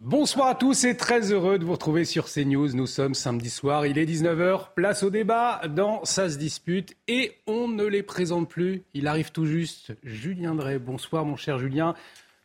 Bonsoir à tous et très heureux de vous retrouver sur CNews. Nous sommes samedi soir, il est 19h, place au débat dans Ça se dispute et on ne les présente plus. Il arrive tout juste, Julien Drey. Bonsoir mon cher Julien.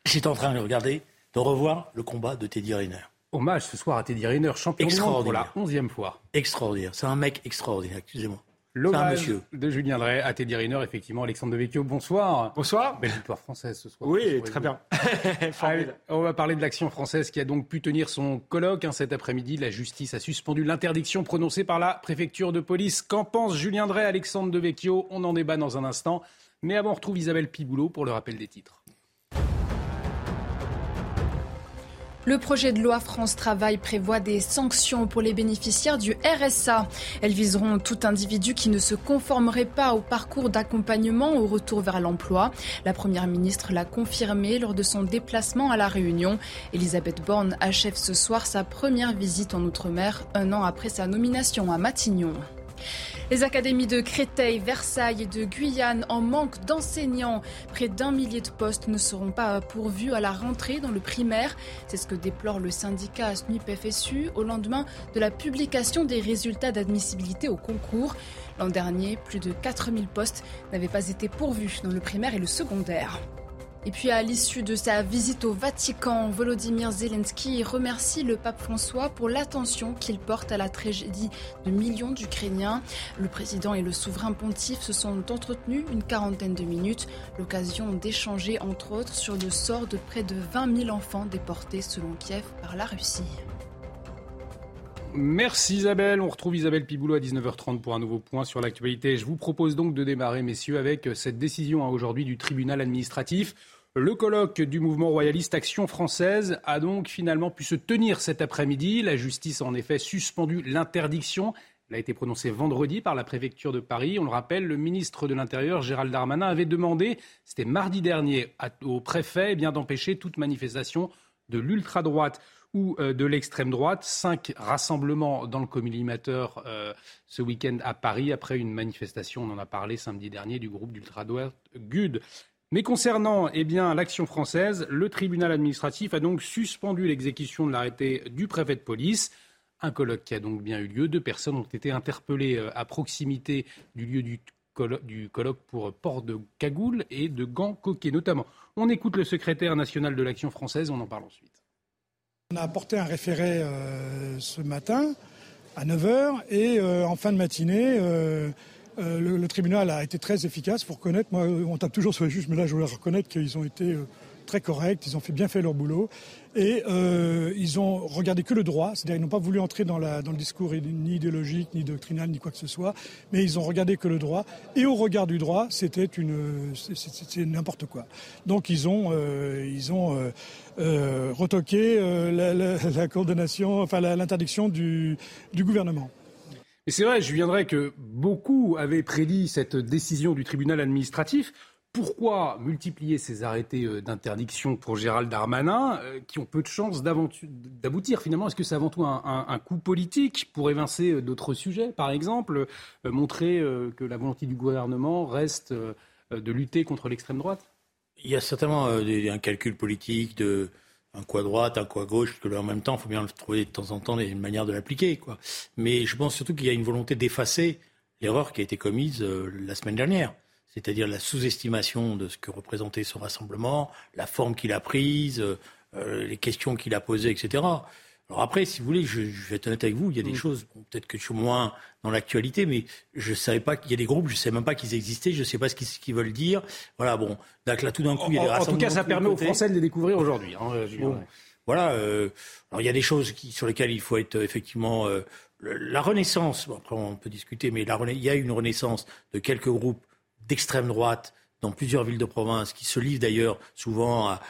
J'étais en train de regarder, de revoir le combat de Teddy Riner. Hommage ce soir à Teddy Riner, champion du monde pour la onzième fois. Extraordinaire, c'est un mec extraordinaire, excusez-moi. L'hommage de Julien Drey à Teddy Riner, effectivement. Alexandre Devecchio, bonsoir. Bonsoir. Belle victoire française ce soir. Oui, très bien. on va parler de l'action française qui a donc pu tenir son colloque hein, cet après-midi. La justice a suspendu l'interdiction prononcée par la préfecture de police. Qu'en pense Julien Drey, Alexandre Devecchio? On en débat dans un instant. Mais avant, on retrouve Isabelle Piboulot pour le rappel des titres. Le projet de loi France Travail prévoit des sanctions pour les bénéficiaires du RSA. Elles viseront tout individu qui ne se conformerait pas au parcours d'accompagnement au retour vers l'emploi. La Première ministre l'a confirmé lors de son déplacement à La Réunion. Elisabeth Borne achève ce soir sa première visite en Outre-mer, un an après sa nomination à Matignon. Les académies de Créteil, Versailles et de Guyane en manque d'enseignants. Près d'un millier de postes ne seront pas pourvus à la rentrée dans le primaire. C'est ce que déplore le syndicat SNUIP-FSU au lendemain de la publication des résultats d'admissibilité au concours. L'an dernier, plus de 4000 postes n'avaient pas été pourvus dans le primaire et le secondaire. Et puis à l'issue de sa visite au Vatican, Volodymyr Zelensky remercie le pape François pour l'attention qu'il porte à la tragédie de millions d'Ukrainiens. Le président et le souverain pontife se sont entretenus une quarantaine de minutes, l'occasion d'échanger entre autres sur le sort de près de 20 000 enfants déportés selon Kiev par la Russie. Merci Isabelle. On retrouve Isabelle Piboulot à 19h30 pour un nouveau point sur l'actualité. Je vous propose donc de démarrer, messieurs, avec cette décision hein, aujourd'hui du tribunal administratif. Le colloque du mouvement royaliste Action française a donc finalement pu se tenir cet après-midi. La justice a en effet suspendu l'interdiction. Elle a été prononcée vendredi par la préfecture de Paris. On le rappelle, le ministre de l'Intérieur, Gérald Darmanin, avait demandé, c'était mardi dernier, au préfet eh d'empêcher toute manifestation de l'ultra-droite ou euh, de l'extrême droite. Cinq rassemblements dans le collimateur euh, ce week-end à Paris après une manifestation, on en a parlé samedi dernier, du groupe d'ultra-droite GUD. Mais concernant eh l'action française, le tribunal administratif a donc suspendu l'exécution de l'arrêté du préfet de police. Un colloque qui a donc bien eu lieu. Deux personnes ont été interpellées euh, à proximité du lieu du colloque, pour port de cagoule et de gants coquets notamment. On écoute le secrétaire national de l'action française, on en parle ensuite. On a apporté un référé euh, ce matin à 9h et euh, en fin de matinée, euh, le, tribunal a été très efficace pour reconnaître, moi on tape toujours sur les juges, mais là je voulais reconnaître qu'ils ont été très corrects, ils ont fait bien fait leur boulot et ils ont regardé que le droit, c'est-à-dire ils n'ont pas voulu entrer dans, la, le discours ni idéologique, ni doctrinal, ni quoi que ce soit, mais ils ont regardé que le droit et au regard du droit, c'était n'importe quoi. Donc ils ont, ils ont euh, retoquer euh, la, coordination, enfin l'interdiction du, gouvernement. Et c'est vrai, je viendrai que beaucoup avaient prédit cette décision du tribunal administratif. Pourquoi multiplier ces arrêtés euh, d'interdiction pour Gérald Darmanin qui ont peu de chances d'aboutir finalement? Est-ce que c'est avant tout un, coup politique pour évincer d'autres sujets, par exemple, montrer que la volonté du gouvernement reste de lutter contre l'extrême droite? Il y a certainement euh, un calcul politique de un coup à droite, un coup à gauche, que en même temps, il faut bien trouver de temps en temps une manière de l'appliquer. Quoi. Mais je pense surtout qu'il y a une volonté d'effacer l'erreur qui a été commise euh, la semaine dernière, c'est-à-dire la sous-estimation de ce que représentait ce rassemblement, la forme qu'il a prise, euh, les questions qu'il a posées, etc. Alors après, si vous voulez, je, vais être honnête avec vous, il y a des mm. choses, peut-être que je suis moins dans l'actualité, mais je ne savais pas qu'il y a des groupes, je ne savais même pas qu'ils existaient, je ne sais pas ce qu'ils veulent dire. Voilà, bon, donc là, tout d'un coup, il y a des En tout cas, ça permet aux Français de les découvrir aujourd'hui. Hein, voilà, euh, alors il y a des choses qui, sur lesquelles il faut être effectivement... Euh, la renaissance, après on peut discuter, mais la, il y a une renaissance de quelques groupes d'extrême droite dans plusieurs villes de province, qui se livrent d'ailleurs souvent à,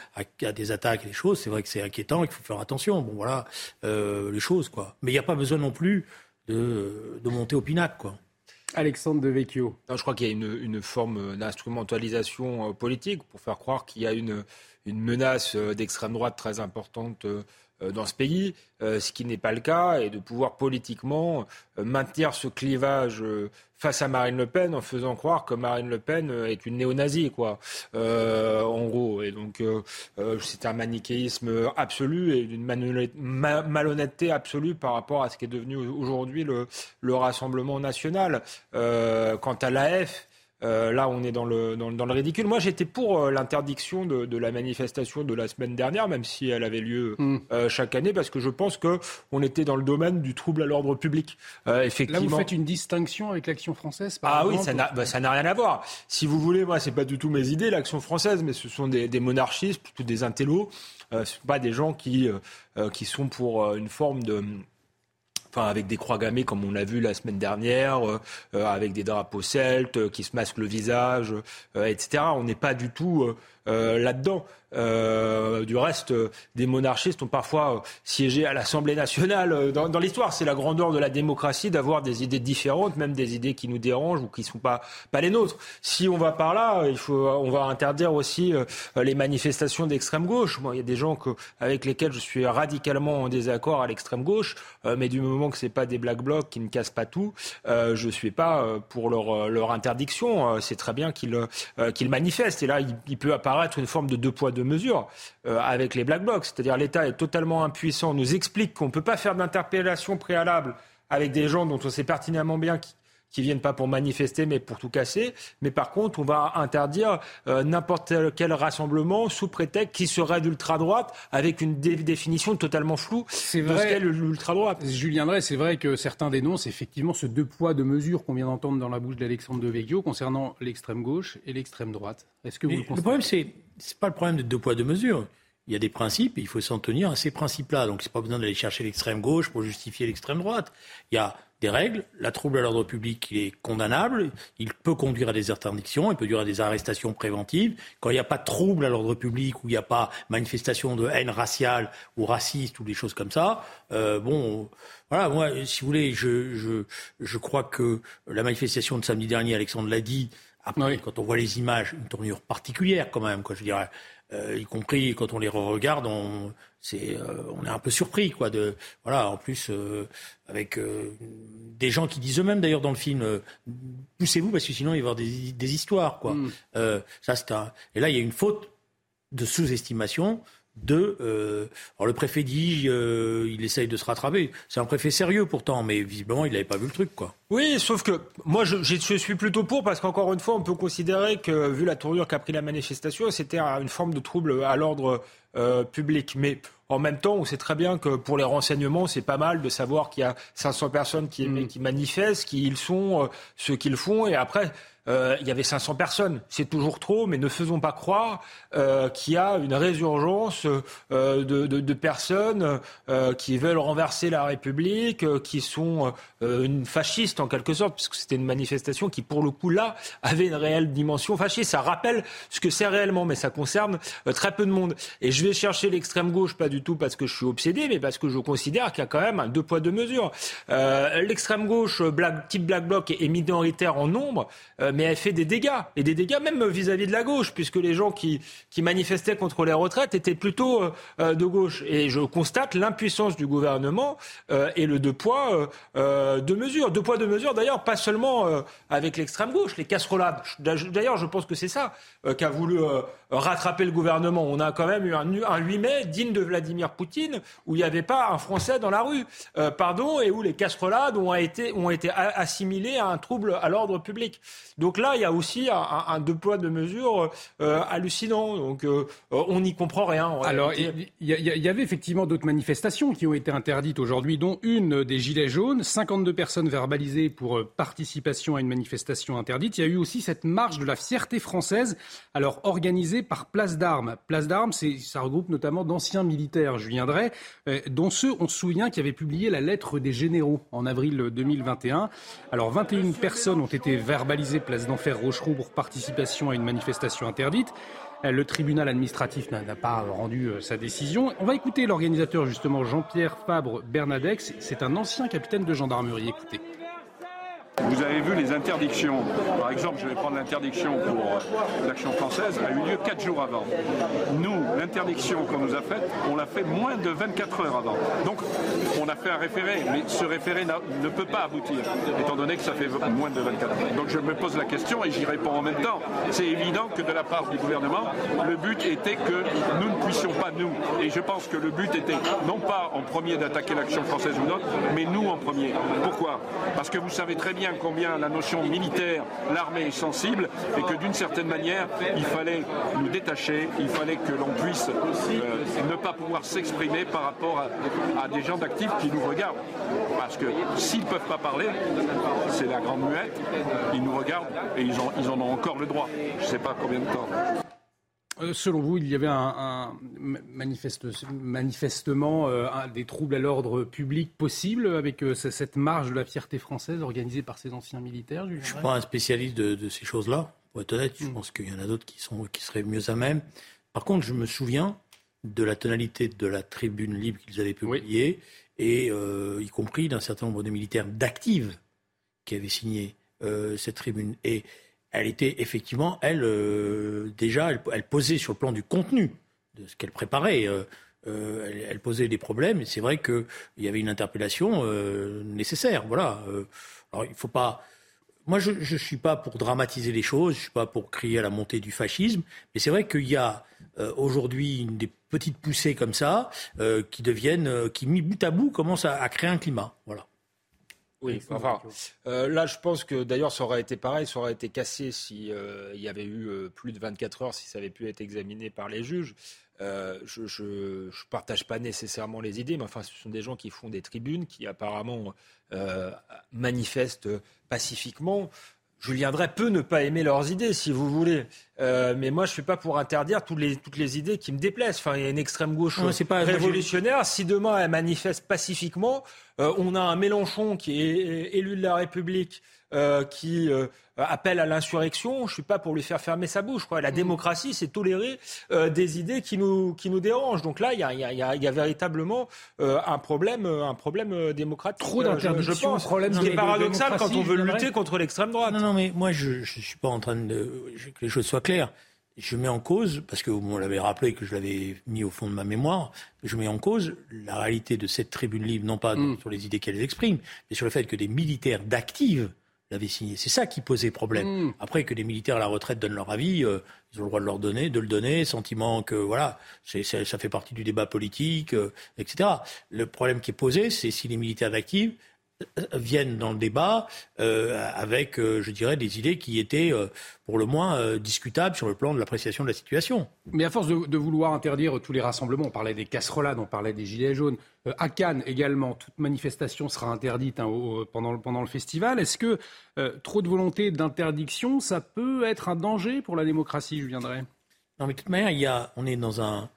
des attaques et des choses, c'est vrai que c'est inquiétant et qu'il faut faire attention. Bon, voilà, euh, les choses, quoi. Mais il n'y a pas besoin non plus de, monter au pinacle, quoi. Alexandre de Vecchio. je crois qu'il y a une, forme d'instrumentalisation euh, politique pour faire croire qu'il y a une, une menace euh, d'extrême droite très importante euh, dans ce pays, euh, ce qui n'est pas le cas, et de pouvoir politiquement euh, maintenir ce clivage face à Marine Le Pen en faisant croire que Marine Le Pen est une néo-nazie, quoi, en gros. Et donc, c'est un manichéisme absolu et une malhonnêteté absolue par rapport à ce qui est devenu aujourd'hui le, le Rassemblement national. quant à l'AF, euh, là, on est dans le, dans, le ridicule. Moi, j'étais pour euh, l'interdiction de, la manifestation de la semaine dernière, même si elle avait lieu mm. euh, chaque année, parce que je pense qu'on était dans le domaine du trouble à l'ordre public. effectivement. Là, vous faites une distinction avec l'action française, par Ah oui, bah, ça n'a rien à voir. Si vous voulez, moi, c'est pas du tout mes idées, l'action française, mais ce sont des, monarchistes, plutôt des intellos. ce ne sont pas des gens qui, qui sont pour une forme de enfin avec des croix gammées comme on l'a vu la semaine dernière, euh, euh, avec des drapeaux celtes euh, qui se masquent le visage, etc. On n'est pas du tout là-dedans. Euh, du reste, euh, des monarchistes ont parfois euh, siégé à l'Assemblée nationale. Dans, l'histoire, c'est la grandeur de la démocratie d'avoir des idées différentes, même des idées qui nous dérangent ou qui ne sont pas, les nôtres. Si on va par là, il faut, on va interdire aussi les manifestations d'extrême gauche. Moi, il y a des gens avec lesquels je suis radicalement en désaccord à l'extrême gauche, mais du moment que c'est pas des black blocs qui ne cassent pas tout, je suis pas pour leur, interdiction. c'est très bien qu'ils manifestent. Et là, il peut apparaître une forme de deux poids deux mesures euh, avec les black blocs. C'est-à-dire l'État est totalement impuissant, nous explique qu'on ne peut pas faire d'interpellation préalable avec des gens dont on sait pertinemment bien qui, qui viennent pas pour manifester mais pour tout casser. Mais par contre, on va interdire euh, n'importe quel rassemblement sous prétexte qui serait d'ultra-droite avec une définition totalement floue de ce qu'est l'ultra-droite. Julien Drey, c'est vrai que certains dénoncent effectivement ce deux poids, deux mesures qu'on vient d'entendre dans la bouche d'Alexandre de Vecchio concernant l'extrême gauche et l'extrême droite. Est-ce que vous le, le problème, c'est c'est pas le problème de deux poids, deux mesures. Il y a des principes et il faut s'en tenir à ces principes-là. Donc, c'est pas besoin d'aller chercher l'extrême gauche pour justifier l'extrême droite. Il y a des règles. La trouble à l'ordre public, il est condamnable. Il peut conduire à des interdictions. Il peut conduire à des arrestations préventives. Quand il n'y a pas de trouble à l'ordre public, ou il n'y a pas manifestation de haine raciale ou raciste ou des choses comme ça, euh, bon, voilà, moi, si vous voulez, je, je, je crois que la manifestation de samedi dernier, Alexandre l'a dit, après, quand on voit les images, une tournure particulière quand même, quoi, je dirais, euh, y compris quand on les re-regarde, on, c'est, euh, on est un peu surpris, quoi. De, voilà, en plus, euh, avec des gens qui disent eux-mêmes, d'ailleurs, dans le film, poussez-vous parce que sinon il va y avoir des, des histoires, quoi. Mm. ça, c'est un... Et là, il y a une faute de sous-estimation de. Euh, alors le préfet dit, euh, il essaye de se rattraper. C'est un préfet sérieux pourtant, mais visiblement il n'avait pas vu le truc, quoi. Oui, sauf que moi je, je suis plutôt pour parce qu'encore une fois, on peut considérer que vu la tournure qu'a pris la manifestation, c'était une forme de trouble à l'ordre euh, public. Mais en même temps, on sait très bien que pour les renseignements, c'est pas mal de savoir qu'il y a 500 personnes qui, mm. qui manifestent, qui ils sont, ce qu'ils font, et après. Euh, il y avait 500 personnes. C'est toujours trop, mais ne faisons pas croire euh, qu'il y a une résurgence euh, de, personnes qui veulent renverser la République, qui sont une fasciste en quelque sorte, puisque c'était une manifestation qui, pour le coup, là, avait une réelle dimension fasciste. Ça rappelle ce que c'est réellement, mais ça concerne très peu de monde. Et je vais chercher l'extrême gauche, pas du tout parce que je suis obsédé, mais parce que je considère qu'il y a quand même un deux poids deux mesures. l'extrême gauche, black, type black bloc, est minoritaire en nombre elle fait des dégâts, et des dégâts même vis-à-vis de la gauche, puisque les gens qui, manifestaient contre les retraites étaient plutôt euh, euh, de gauche. Et je constate l'impuissance du gouvernement euh, et le deux poids, deux mesures. Deux poids, deux mesures, d'ailleurs, pas seulement avec l'extrême gauche, les casserolades. D'ailleurs, je pense que c'est ça qu'a voulu rattraper le gouvernement. On a quand même eu un, un 8 mai digne de Vladimir Poutine, où il n'y avait pas un Français dans la rue, pardon, et où les casserolades ont été, ont été assimilées à un trouble à l'ordre public. Donc là, il y a aussi un, deux poids, deux mesures euh, hallucinant. Donc euh, on n'y comprend rien. Alors, il y, avait effectivement d'autres manifestations qui ont été interdites aujourd'hui, dont une des Gilets jaunes. 52 personnes verbalisées pour euh, participation à une manifestation interdite. Il y a eu aussi cette marche de la fierté française, alors organisée par Place d'Armes. Place d'Armes, ça regroupe notamment d'anciens militaires, je viendrai, dont ceux, on se souvient, qui avaient publié la lettre des généraux en avril 2021. Alors 21 personnes ont été verbalisées place d'Enfer Rochereau pour participation à une manifestation interdite. Le tribunal administratif n'a pas rendu sa décision. On va écouter l'organisateur justement Jean-Pierre Fabre Bernadex. C'est un ancien capitaine de gendarmerie. Écoutez. Vous avez vu les interdictions. Par exemple, je vais prendre l'interdiction pour euh, l'action française, a eu lieu 4 jours avant. Nous, l'interdiction qu'on nous a faite, on l'a fait moins de 24 heures avant. Donc, on a fait un référé, mais ce référé ne peut pas aboutir, étant donné que ça fait moins de 24 heures. Donc, je me pose la question et j'y réponds en même temps. C'est évident que de la part du gouvernement, le but était que nous ne puissions pas, nous, et je pense que le but était non pas en premier d'attaquer l'action française ou notre, mais nous en premier. Pourquoi? Parce que vous savez très bien combien la notion militaire, l'armée est sensible et que d'une certaine manière, il fallait nous détacher, il fallait que l'on puisse euh, ne pas pouvoir s'exprimer par rapport à, des gens d'actifs qui nous regardent. Parce que s'ils ne peuvent pas parler, c'est la grande muette, ils nous regardent et ils, ils en ont encore le droit. Je ne sais pas combien de temps. Euh, selon vous, il y avait un, manifestement euh, des troubles à l'ordre public possibles avec euh, cette marge de la fierté française organisée par ces anciens militaires Je ne suis pas un spécialiste de, ces choses-là, pour être honnête. Je hmm. pense qu'il y en a d'autres qui, qui seraient mieux à même. Par contre, je me souviens de la tonalité de la tribune libre qu'ils avaient publiée, et y compris d'un certain nombre de militaires d'active qui avaient signé cette tribune. Et elle était effectivement, elle, euh, déjà, elle, posait sur le plan du contenu de ce qu'elle préparait. Euh, euh, elle, posait des problèmes c'est vrai qu'il y avait une interpellation nécessaire. Voilà. alors il faut pas. Moi, je ne suis pas pour dramatiser les choses, je ne suis pas pour crier à la montée du fascisme, mais c'est vrai qu'il y a aujourd'hui des petites poussées comme ça qui deviennent, qui mis bout à bout, commencent à, à créer un climat. Voilà. Oui, enfin, euh, là, je pense que d'ailleurs, ça aurait été pareil, ça aurait été cassé s'il euh, il y avait eu euh, plus de 24 heures, si ça avait pu être examiné par les juges. je ne partage pas nécessairement les idées, mais enfin, ce sont des gens qui font des tribunes, qui apparemment manifestent pacifiquement. Julien Drey peut ne pas aimer leurs idées, si vous voulez. Euh, mais moi, je ne suis pas pour interdire toutes les, toutes les idées qui me déplaisent. Enfin, il y a une extrême gauche révolutionnaire. Si demain elle manifeste pacifiquement, euh, on a un Mélenchon qui est élu de la République, euh, qui appelle à l'insurrection. Je ne suis pas pour lui faire fermer sa bouche. Quoi. La mm. démocratie, c'est tolérer des idées qui nous, qui nous dérangent. Donc là, il y a, y, a, y a, véritablement un problème, un problème démocratique. Trop d'interdictions, problème. Ce qui est paradoxal quand on veut lutter contre l'extrême droite. Non, non, mais moi, je ne suis pas en train de que les choses soient claires je mets en cause, parce que vous m'avez rappelé que je l'avais mis au fond de ma mémoire, je mets en cause la réalité de cette tribune libre, non pas mm. sur les idées qu'elle exprime, mais sur le fait que des militaires d'active l'avaient signé. C'est ça qui posait problème. Mm. Après que les militaires à la retraite donnent leur avis, euh, ils ont le droit de leur donner, de le donner, sentiment que voilà, c'est, ça fait partie du débat politique, euh, etc. Le problème qui est posé, c'est si les militaires d'active viennent dans le débat euh, avec, euh, je dirais, des idées qui étaient euh, pour le moins discutables sur le plan de l'appréciation de la situation. Mais à force de, vouloir interdire tous les rassemblements, on parlait des casserolades, on parlait des gilets jaunes, à Cannes également, toute manifestation sera interdite hein, pendant, pendant le festival. Est-ce que trop de volonté d'interdiction, ça peut être un danger pour la démocratie, je viendrai? Non, mais de toute manière, il y a, on est dans un...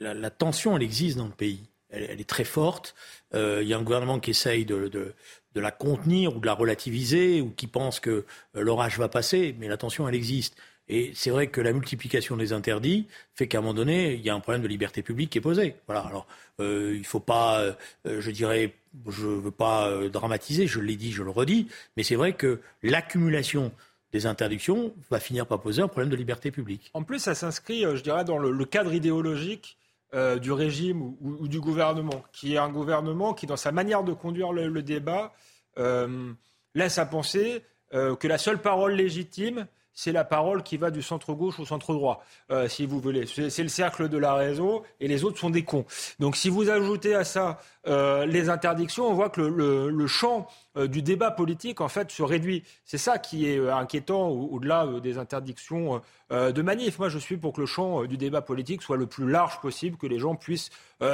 la tension, elle existe dans le pays elle, est très forte. Euh, il y a un gouvernement qui essaye de, la contenir ou de la relativiser ou qui pense que euh, l'orage va passer, mais la tension, elle existe. Et c'est vrai que la multiplication des interdits fait qu'à un moment donné, il y a un problème de liberté publique qui est posé. Voilà. Alors, euh, il ne faut pas, je dirais, je ne veux pas dramatiser, je l'ai dit, je le redis, mais c'est vrai que l'accumulation des interdictions va finir par poser un problème de liberté publique. En plus, ça s'inscrit, je dirais, dans le cadre idéologique euh, du régime ou, du gouvernement, qui est un gouvernement qui, dans sa manière de conduire le, débat, euh, laisse à penser euh, que la seule parole légitime, c'est la parole qui va du centre-gauche au centre-droit, si vous voulez. C'est le cercle de la raison et les autres sont des cons. Donc si vous ajoutez à ça les interdictions, on voit que le champ euh, du débat politique en fait se réduit. C'est ça qui est euh, inquiétant au-delà euh, des interdictions de manif. Moi, je suis pour que le champ du débat politique soit le plus large possible, que les gens puissent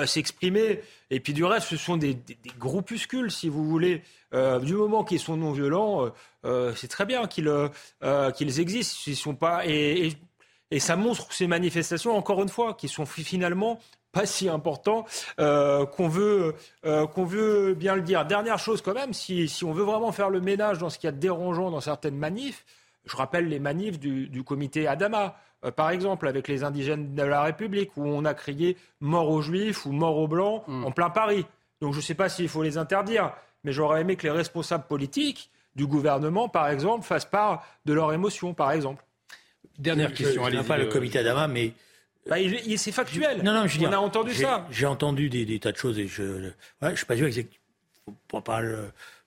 s'exprimer. Et puis du reste, ce sont des, groupuscules, si vous voulez. du moment qu'ils sont non violents, c'est très bien qu'ils qu'ils existent. Ils sont pas ça montre ces manifestations, encore une fois, qui sont finalement pas si important euh, qu'on veut, euh, qu'on veut bien le dire. Dernière chose quand même, si, si, on veut vraiment faire le ménage dans ce qu'il y a de dérangeant dans certaines manifs, Je rappelle les manifs du, comité Adama, euh, par exemple, avec les indigènes de la République, où on a crié mort aux juifs ou mort aux blancs hmm. en plein Paris. Donc je ne sais pas s'il faut les interdire, mais j'aurais aimé que les responsables politiques du gouvernement, par exemple, fassent part de leurs émotions, par exemple. Dernière question. Je, ne pas le euh, comité Adama, mais bah, c'est factuel. Non, non, je On a entendu ça. J'ai entendu des, tas de choses et je ne ouais, je suis pas sûr exactement. Pas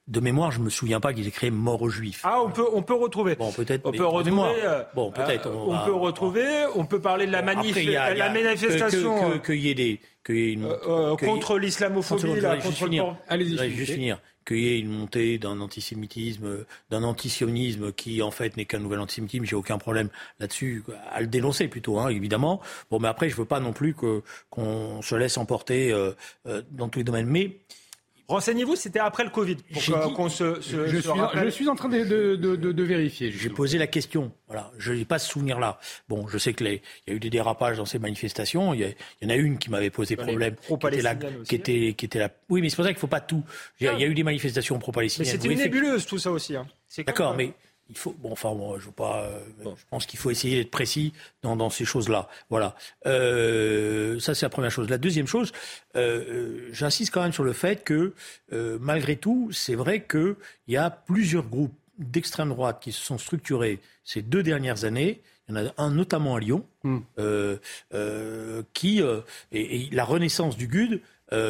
de mémoire, je me souviens pas qu'ils aient créé mort aux juifs. Ah, on peut, on peut retrouver. Bon, peut-être. On peut retrouver. Euh, bon, peut-être. on, euh, peut retrouver. On peut parler de la manif, la manifestation. Qu'il y ait des, contre l'islamophobie, contre, Allez-y. Juste finir qu'il y ait une montée d'un antisémitisme, d'un antisionisme qui en fait n'est qu'un nouvel antisémitisme, j'ai aucun problème là-dessus à le dénoncer plutôt, hein, évidemment. Bon, mais après, je veux pas non plus qu'on se laisse emporter euh, euh, dans tous les domaines. Mais Renseignez-vous, c'était après le Covid. Pour qu'on se, je, suis, je, suis, en train de, de, de, de vérifier. J'ai posé la question. Voilà, je n'ai pas ce souvenir-là. Bon, je sais qu'il y a eu des dérapages dans ces manifestations. Il y, en a une qui m'avait posé problème, qui était, la, qui, était, qui était la. Oui, mais c'est pour ça qu'il ne faut pas tout. Il y, a, eu des manifestations pro-palestiniennes. Mais c'était une nébuleuse tout ça aussi. Hein. D'accord, mais il faut, bon, enfin, moi, je veux pas, euh, je pense qu'il faut essayer d'être précis dans, dans ces choses-là. Voilà. Euh, ça, c'est la première chose. La deuxième chose, euh, j'insiste quand même sur le fait que, malgré tout, c'est vrai qu'il y a plusieurs groupes d'extrême droite qui se sont structurés ces deux dernières années. Il y en a un notamment à Lyon, hmm. qui et, la renaissance du GUD,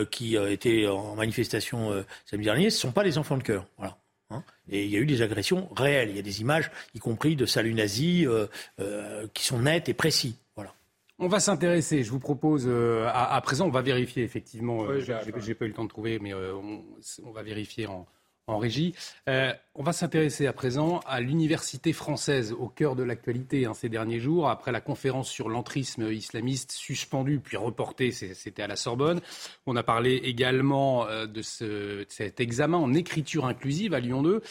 qui a été en manifestation samedi dernier, ce ne sont pas les enfants de cœur. Voilà. Hein. et il y a eu des agressions réelles. Il y a des images, y compris de saluts nazis, euh, euh, qui sont nettes et précis. Voilà. On va s'intéresser. Je vous propose, euh, à, présent, on va vérifier effectivement. J'ai pas eu le temps de trouver, mais on, va vérifier en, en régie. Euh, on va s'intéresser à présent à l'université française au cœur de l'actualité hein, ces derniers jours. Après la conférence sur l'entrisme islamiste suspendue puis reportée, c'était à la Sorbonne. On a parlé également euh, de, cet examen en écriture inclusive à Lyon 2.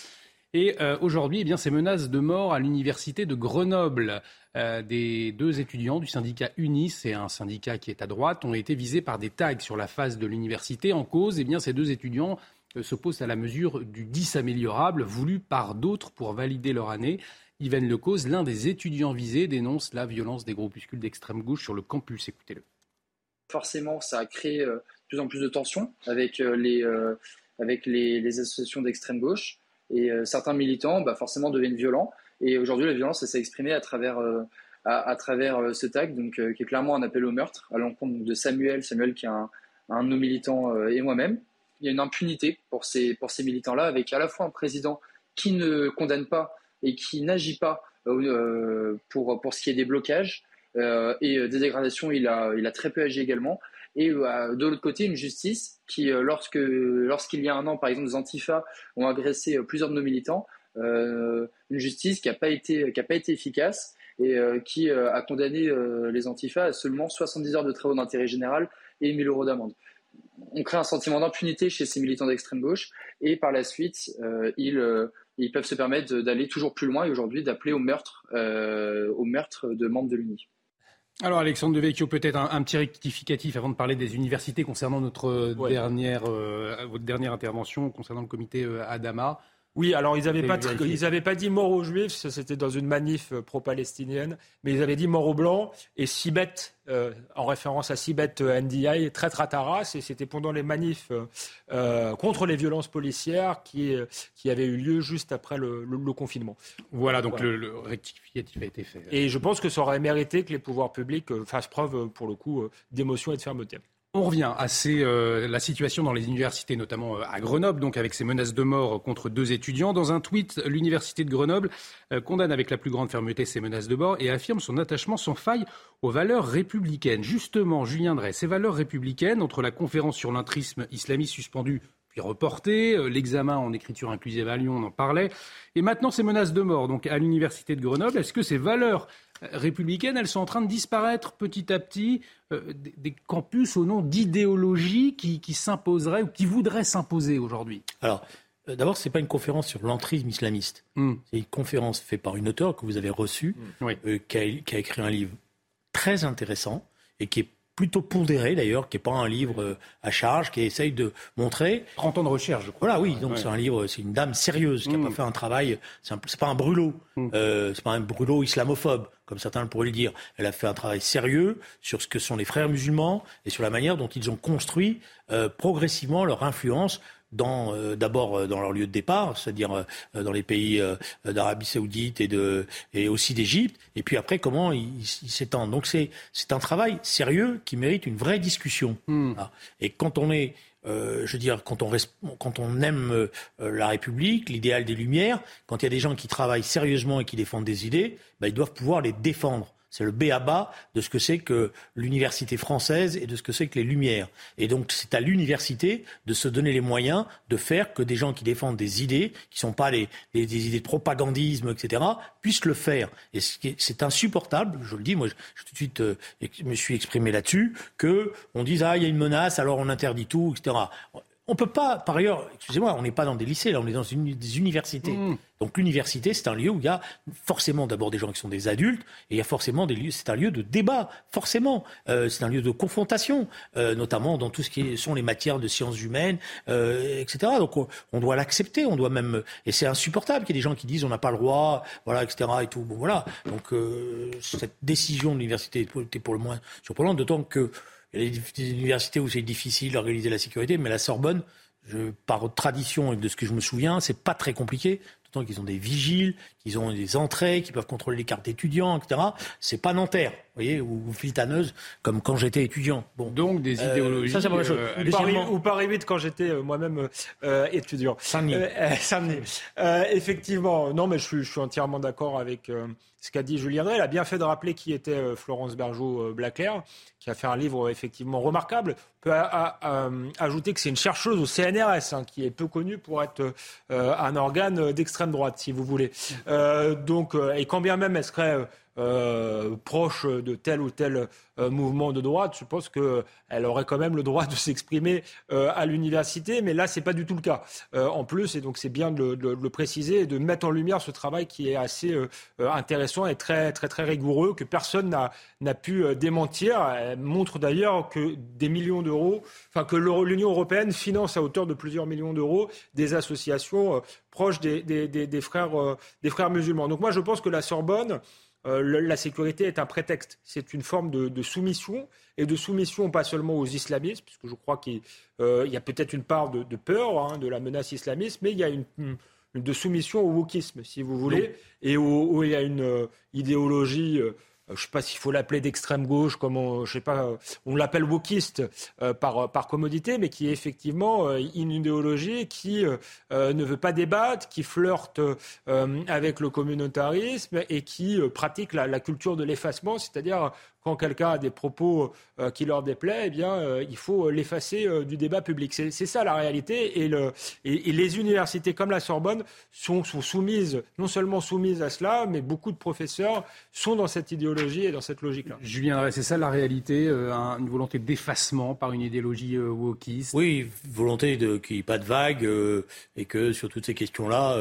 Et euh, aujourd'hui, eh bien, ces menaces de mort à l'université de Grenoble. des deux étudiants du syndicat UNIS et un syndicat qui est à droite ont été visés par des tags sur la face de l'université. En cause, eh bien, ces deux étudiants s'oppose à la mesure du 10 améliorable voulu par d'autres pour valider leur année. Yvan Lecause, l'un des étudiants visés, dénonce la violence des groupuscules d'extrême gauche sur le campus. Écoutez-le. Forcément, ça a créé euh, de plus en plus de tensions avec euh, les, euh, associations d'extrême gauche. Et certains militants, bah, forcément, deviennent violents. Et aujourd'hui, la violence, s'est exprimée à travers, à, travers ce tag, donc, qui est clairement un appel au meurtre à l'encontre de Samuel, Samuel qui est un, un de nos militants et moi-même il y a une impunité pour ces, militants-là, avec à la fois un président qui ne condamne pas et qui n'agit pas euh, pour, ce qui est des blocages euh, et des dégradations, il a, très peu agi également. Et euh, de l'autre côté, une justice qui, lorsque, lorsqu'il y a un an, par exemple, les Antifa ont agressé plusieurs de nos militants, une justice qui n'a pas été efficace et qui a condamné les Antifa à seulement 70 heures de travaux d'intérêt général et 1000 euros d'amende on crée un sentiment d'impunité chez ces militants d'extrême gauche et par la suite, euh, euh, ils, peuvent se permettre d'aller toujours plus loin et aujourd'hui d'appeler au meurtre, euh, au meurtre de membres de l'UNI. Alors Alexandre Devecchio, peut-être un, petit rectificatif avant de parler des universités concernant notre dernière, votre dernière intervention concernant le comité Adama. Oui, alors ils n'avaient pas, pas dit mort aux juifs, c'était dans une manif euh, pro-palestinienne, mais ils avaient dit mort aux blancs et Sibet, euh, en référence à Sibet euh, NDI, traître à Taras, et c'était pendant les manifs contre les violences policières qui, qui avaient eu lieu juste après le, confinement. Voilà, donc Le, rectificatif a été fait. Et je pense que ça aurait mérité que les pouvoirs publics fassent preuve, pour le coup, d'émotion et de fermeté. On revient à euh, la situation dans les universités, notamment euh, à Grenoble, donc avec ces menaces de mort contre deux étudiants. Dans un tweet, l'université de Grenoble euh, condamne avec la plus grande fermeté ces menaces de mort et affirme son attachement sans faille aux valeurs républicaines. Justement, Julien Drey, ces valeurs républicaines, entre la conférence sur l'intrisme islamiste suspendue puis reportée, l'examen en écriture inclusive à Lyon, on en parlait, et maintenant ces menaces de mort, donc à l'université de Grenoble, est-ce que ces valeurs républicaines, elles sont en train de disparaître petit à petit euh, des, campus au nom d'idéologies qui, qui s'imposeraient ou qui voudraient s'imposer aujourd'hui? Alors, euh, d'abord, ce n'est pas une conférence sur l'entrisme islamiste. Hmm. C'est une conférence faite par une auteure que vous avez reçue, hmm. euh, qui, a, écrit un livre très intéressant et qui est plutôt pondéré d'ailleurs, qui n'est pas un livre euh, à charge, qui essaye de montrer. 30 ans de recherche, je crois. Voilà, oui, donc c'est un livre, c'est une dame sérieuse qui n'a pas mm. fait un travail, c'est pas un brûlot, mm. euh, c'est pas un brûlot islamophobe, comme certains pourraient le dire. Elle a fait un travail sérieux sur ce que sont les frères musulmans et sur la manière dont ils ont construit euh, progressivement leur influence dans euh, d'abord euh, dans leur lieu de départ, c'est-à-dire euh, dans les pays d'Arabie Saoudite et de et aussi d'Égypte, et puis après comment ils s'étendent. Donc c'est c'est un travail sérieux qui mérite une vraie discussion. Hmm. Et quand on est je veux dire, quand on, quand on aime la République, l'idéal des Lumières, quand il y a des gens qui travaillent sérieusement et qui défendent des idées, ben, ils doivent pouvoir les défendre. C'est le B à bas de ce que c'est que l'université française et de ce que c'est que les Lumières. Et donc c'est à l'université de se donner les moyens de faire que des gens qui défendent des idées, qui ne sont pas des idées de propagandisme, etc., puissent le faire. Et c'est insupportable, je le dis, moi je, tout de suite euh, me suis exprimé là-dessus, que on dise ah il y a une menace, alors on interdit tout, etc. On peut pas, par ailleurs, excusez-moi, on n'est pas dans des lycées, là, on est dans une, des universités. Mmh. Donc l'université, c'est un lieu où il y a forcément d'abord des gens qui sont des adultes, et il y a forcément des lieux, c'est un lieu de débat, forcément. Euh, c'est un lieu de confrontation, euh, notamment dans tout ce qui sont les matières de sciences humaines, euh, etc. Donc on, doit l'accepter, on doit même, et c'est insupportable qu'il y ait des gens qui disent on n'a pas le droit, voilà, etc. Et tout. Bon voilà. Donc cette décision de l'université était pour le moins surprenante, d'autant que il y a des universités où c'est difficile d'organiser la sécurité, mais la Sorbonne, je, par tradition et de ce que je me souviens, c'est pas très compliqué qu'ils ont des vigiles, qu'ils ont des entrées, qu'ils peuvent contrôler les cartes d'étudiants, etc. C'est pas Nanterre, voyez, ou, filtaneuse, comme quand j'étais étudiant. Bon. Donc des euh, idéologies. ça, c'est chose. Euh, ou, Paris, 8 quand j'étais euh, moi-même étudiant. Saint-Denis. effectivement, non, mais je suis, je suis entièrement d'accord avec ce qu'a dit Julien Drey. Elle a bien fait de rappeler qui était Florence Bergeau-Blaclair, qui a fait un livre effectivement remarquable. On peut ajouter que c'est une chercheuse au CNRS, hein, qui est peu connue pour être un organe d'extrême droite, si vous voulez. Euh, donc, euh, et quand bien même elle serait euh, proche de tel ou tel mouvement de droite, je pense qu'elle aurait quand même le droit de s'exprimer à l'université, mais là, c'est pas du tout le cas. en plus, et donc c'est bien de, le préciser et de mettre en lumière ce travail qui est assez intéressant et très, très, très rigoureux, que personne n'a pu démentir. Elle montre d'ailleurs que des millions d'euros, enfin que l'Union européenne finance à hauteur de plusieurs millions d'euros des associations proche des, des, frères, euh, des frères musulmans. Donc moi, je pense que la Sorbonne, euh, la sécurité est un prétexte. C'est une forme de, soumission, et de soumission pas seulement aux islamistes, puisque je crois qu'il euh, y a peut-être une part de, peur hein, de la menace islamiste, mais il y a une, de soumission au wokisme, si vous voulez, et où, il y a une idéologie euh, je ne sais pas s'il faut l'appeler d'extrême gauche, comme on, euh, l'appelle wokiste euh, par, commodité, mais qui est effectivement une idéologie qui ne veut pas débattre, qui flirte avec le communautarisme et qui pratique la, la culture de l'effacement, c'est-à-dire quand quelqu'un a des propos euh, qui leur déplaît, eh bien, euh, il faut l'effacer euh, du débat public. C'est ça la réalité. Et, le, et, les universités comme la Sorbonne sont, sont, soumises, non seulement soumises à cela, mais beaucoup de professeurs sont dans cette idéologie et dans cette logique-là. Julien, c'est ça la réalité, une volonté d'effacement par une idéologie wokiste? Oui, volonté de qu'il n'y ait pas de vague et que sur toutes ces questions-là,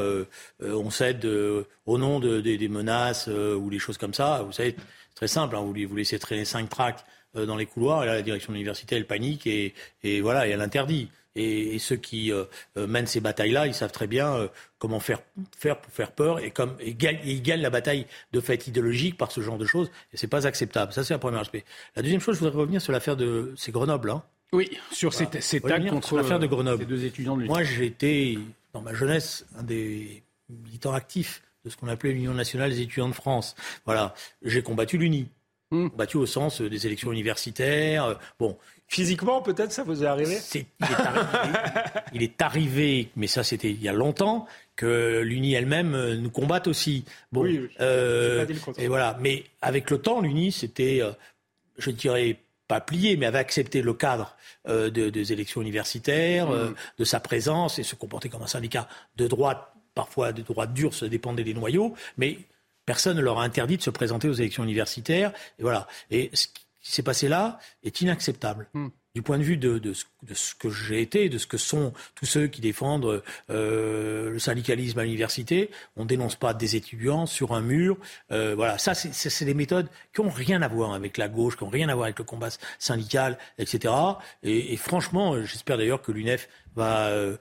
on cède au nom de, des menaces ou des choses comme ça. Vous savez, très simple. Hein, vous, vous laissez traîner cinq tracts euh, dans les couloirs, et là, la direction de l'université, elle panique, et, et voilà, et elle interdit. Et, ceux qui euh, euh, mènent ces batailles-là, ils savent très bien comment faire, faire pour faire peur, et, comme, et, ils gagnent la bataille de fait idéologique par ce genre de choses, et c'est pas acceptable. Ça, c'est un premier aspect. La deuxième chose, je voudrais revenir sur l'affaire de... C'est Grenoble, hein Oui, sur cette, cette contre l'affaire de Grenoble. Ces deux étudiants de Moi, j'ai été, dans ma jeunesse, un des militants actifs de ce qu'on appelait l'Union nationale des étudiants de France. Voilà, j'ai combattu l'UNI. Hmm. Combattu au sens euh, des élections universitaires. Euh, bon, Physiquement, peut-être, ça vous est arrivé il, est arrivé, mais ça c'était il y a longtemps, que l'UNI elle-même euh, nous combatte aussi. Bon, oui, et voilà. Mais avec le temps, l'UNI, c'était, je dirais, pas plié, mais avait accepté le cadre des élections universitaires, hmm. de sa présence et se comporter comme un syndicat de droite parfois des droits durs, ça dépendait des noyaux, mais personne ne leur a interdit de se présenter aux élections universitaires. Et voilà. Et ce qui s'est passé là est inacceptable. Hmm. du point de vue de, de, ce, que j'ai été, de ce que sont tous ceux qui défendent euh, le syndicalisme à l'université, on dénonce pas des étudiants sur un mur. Euh, voilà, ça, c'est des méthodes qui ont rien à voir avec la gauche, qui ont rien à voir avec le combat syndical, etc. Et, et franchement, j'espère d'ailleurs que l'UNEF va euh,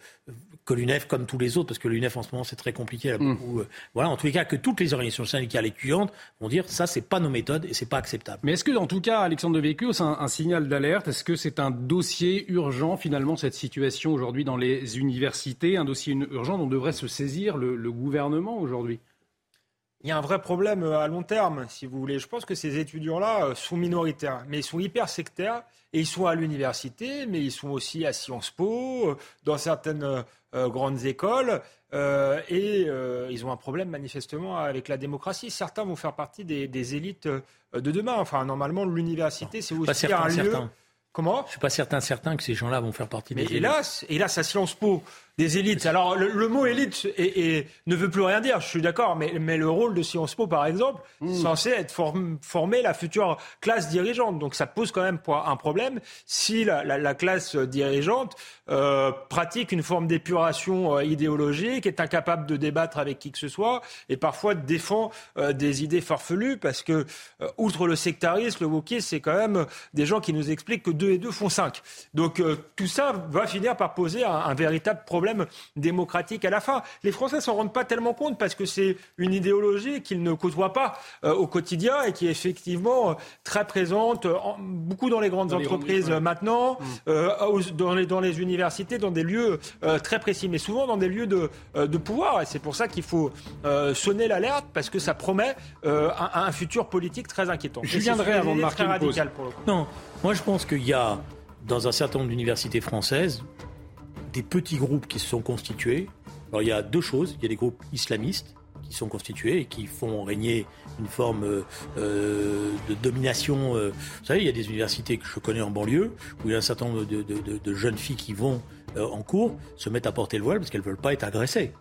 que l'UNEF comme tous les autres, parce que l'UNEF en ce moment c'est très compliqué. Mm. Euh, voilà, en tous les cas, que toutes les organisations syndicales étudiantes vont dire ça c'est pas nos méthodes et c'est pas acceptable. Mais est-ce que en tout cas, Alexandre de Vécu, c'est un, signal d'alerte? Est-ce que c'est un dossier urgent finalement cette situation aujourd'hui dans les universités, un dossier urgent dont devrait se saisir le gouvernement aujourd'hui? Il y a un vrai problème euh, à long terme, si vous voulez. Je pense que ces étudiants-là euh, sont minoritaires, mais ils sont hyper sectaires et ils sont à l'université, mais ils sont aussi à Sciences Po, euh, dans certaines grandes écoles, et ils ont un problème manifestement avec la démocratie. Certains vont faire partie des, élites de demain. Enfin, normalement, l'université, c'est aussi un lieu. Comment? Je suis pas certain, certain que ces gens-là vont faire partie des. Mais hélas, hélas, à Sciences Po, des élites. Alors, le, mot élite ne veut plus rien dire, je suis d'accord, mais, mais, le rôle de Sciences Po, par exemple, c'est hmm. censé être former la future classe dirigeante. Donc, ça pose quand même un problème si la, classe dirigeante euh, pratique une forme d'épuration euh, idéologique, est incapable de débattre avec qui que ce soit, et parfois défend euh, des idées farfelues, parce que, outre le sectarisme, le wokisme, c'est quand même des gens qui nous expliquent que 2 et 2 font 5. Donc, tout ça va finir par poser un véritable problème démocratique à la fin. Les Français s'en rendent pas tellement compte parce que c'est une idéologie qu'ils ne côtoient pas euh, au quotidien et qui est effectivement euh, très présente euh, beaucoup dans les grandes entreprises maintenant, dans, les, dans les universités, dans des lieux très précis, mais souvent dans des lieux de, de pouvoir. Et c'est pour ça qu'il faut sonner l'alerte parce que ça promet un, futur politique très inquiétant. Je viendrai avant de marquer une pause. Non, moi je pense qu'il y a dans un certain nombre d'universités françaises des petits groupes qui se sont constitués. Alors il y a deux choses. Il y a des groupes islamistes qui sont constitués et qui font régner une forme euh, euh, de domination. Euh. Vous savez, il y a des universités que je connais en banlieue où il y a un certain nombre de, jeunes filles qui vont en cours se mettre à porter le voile parce qu'elles veulent pas être agressées.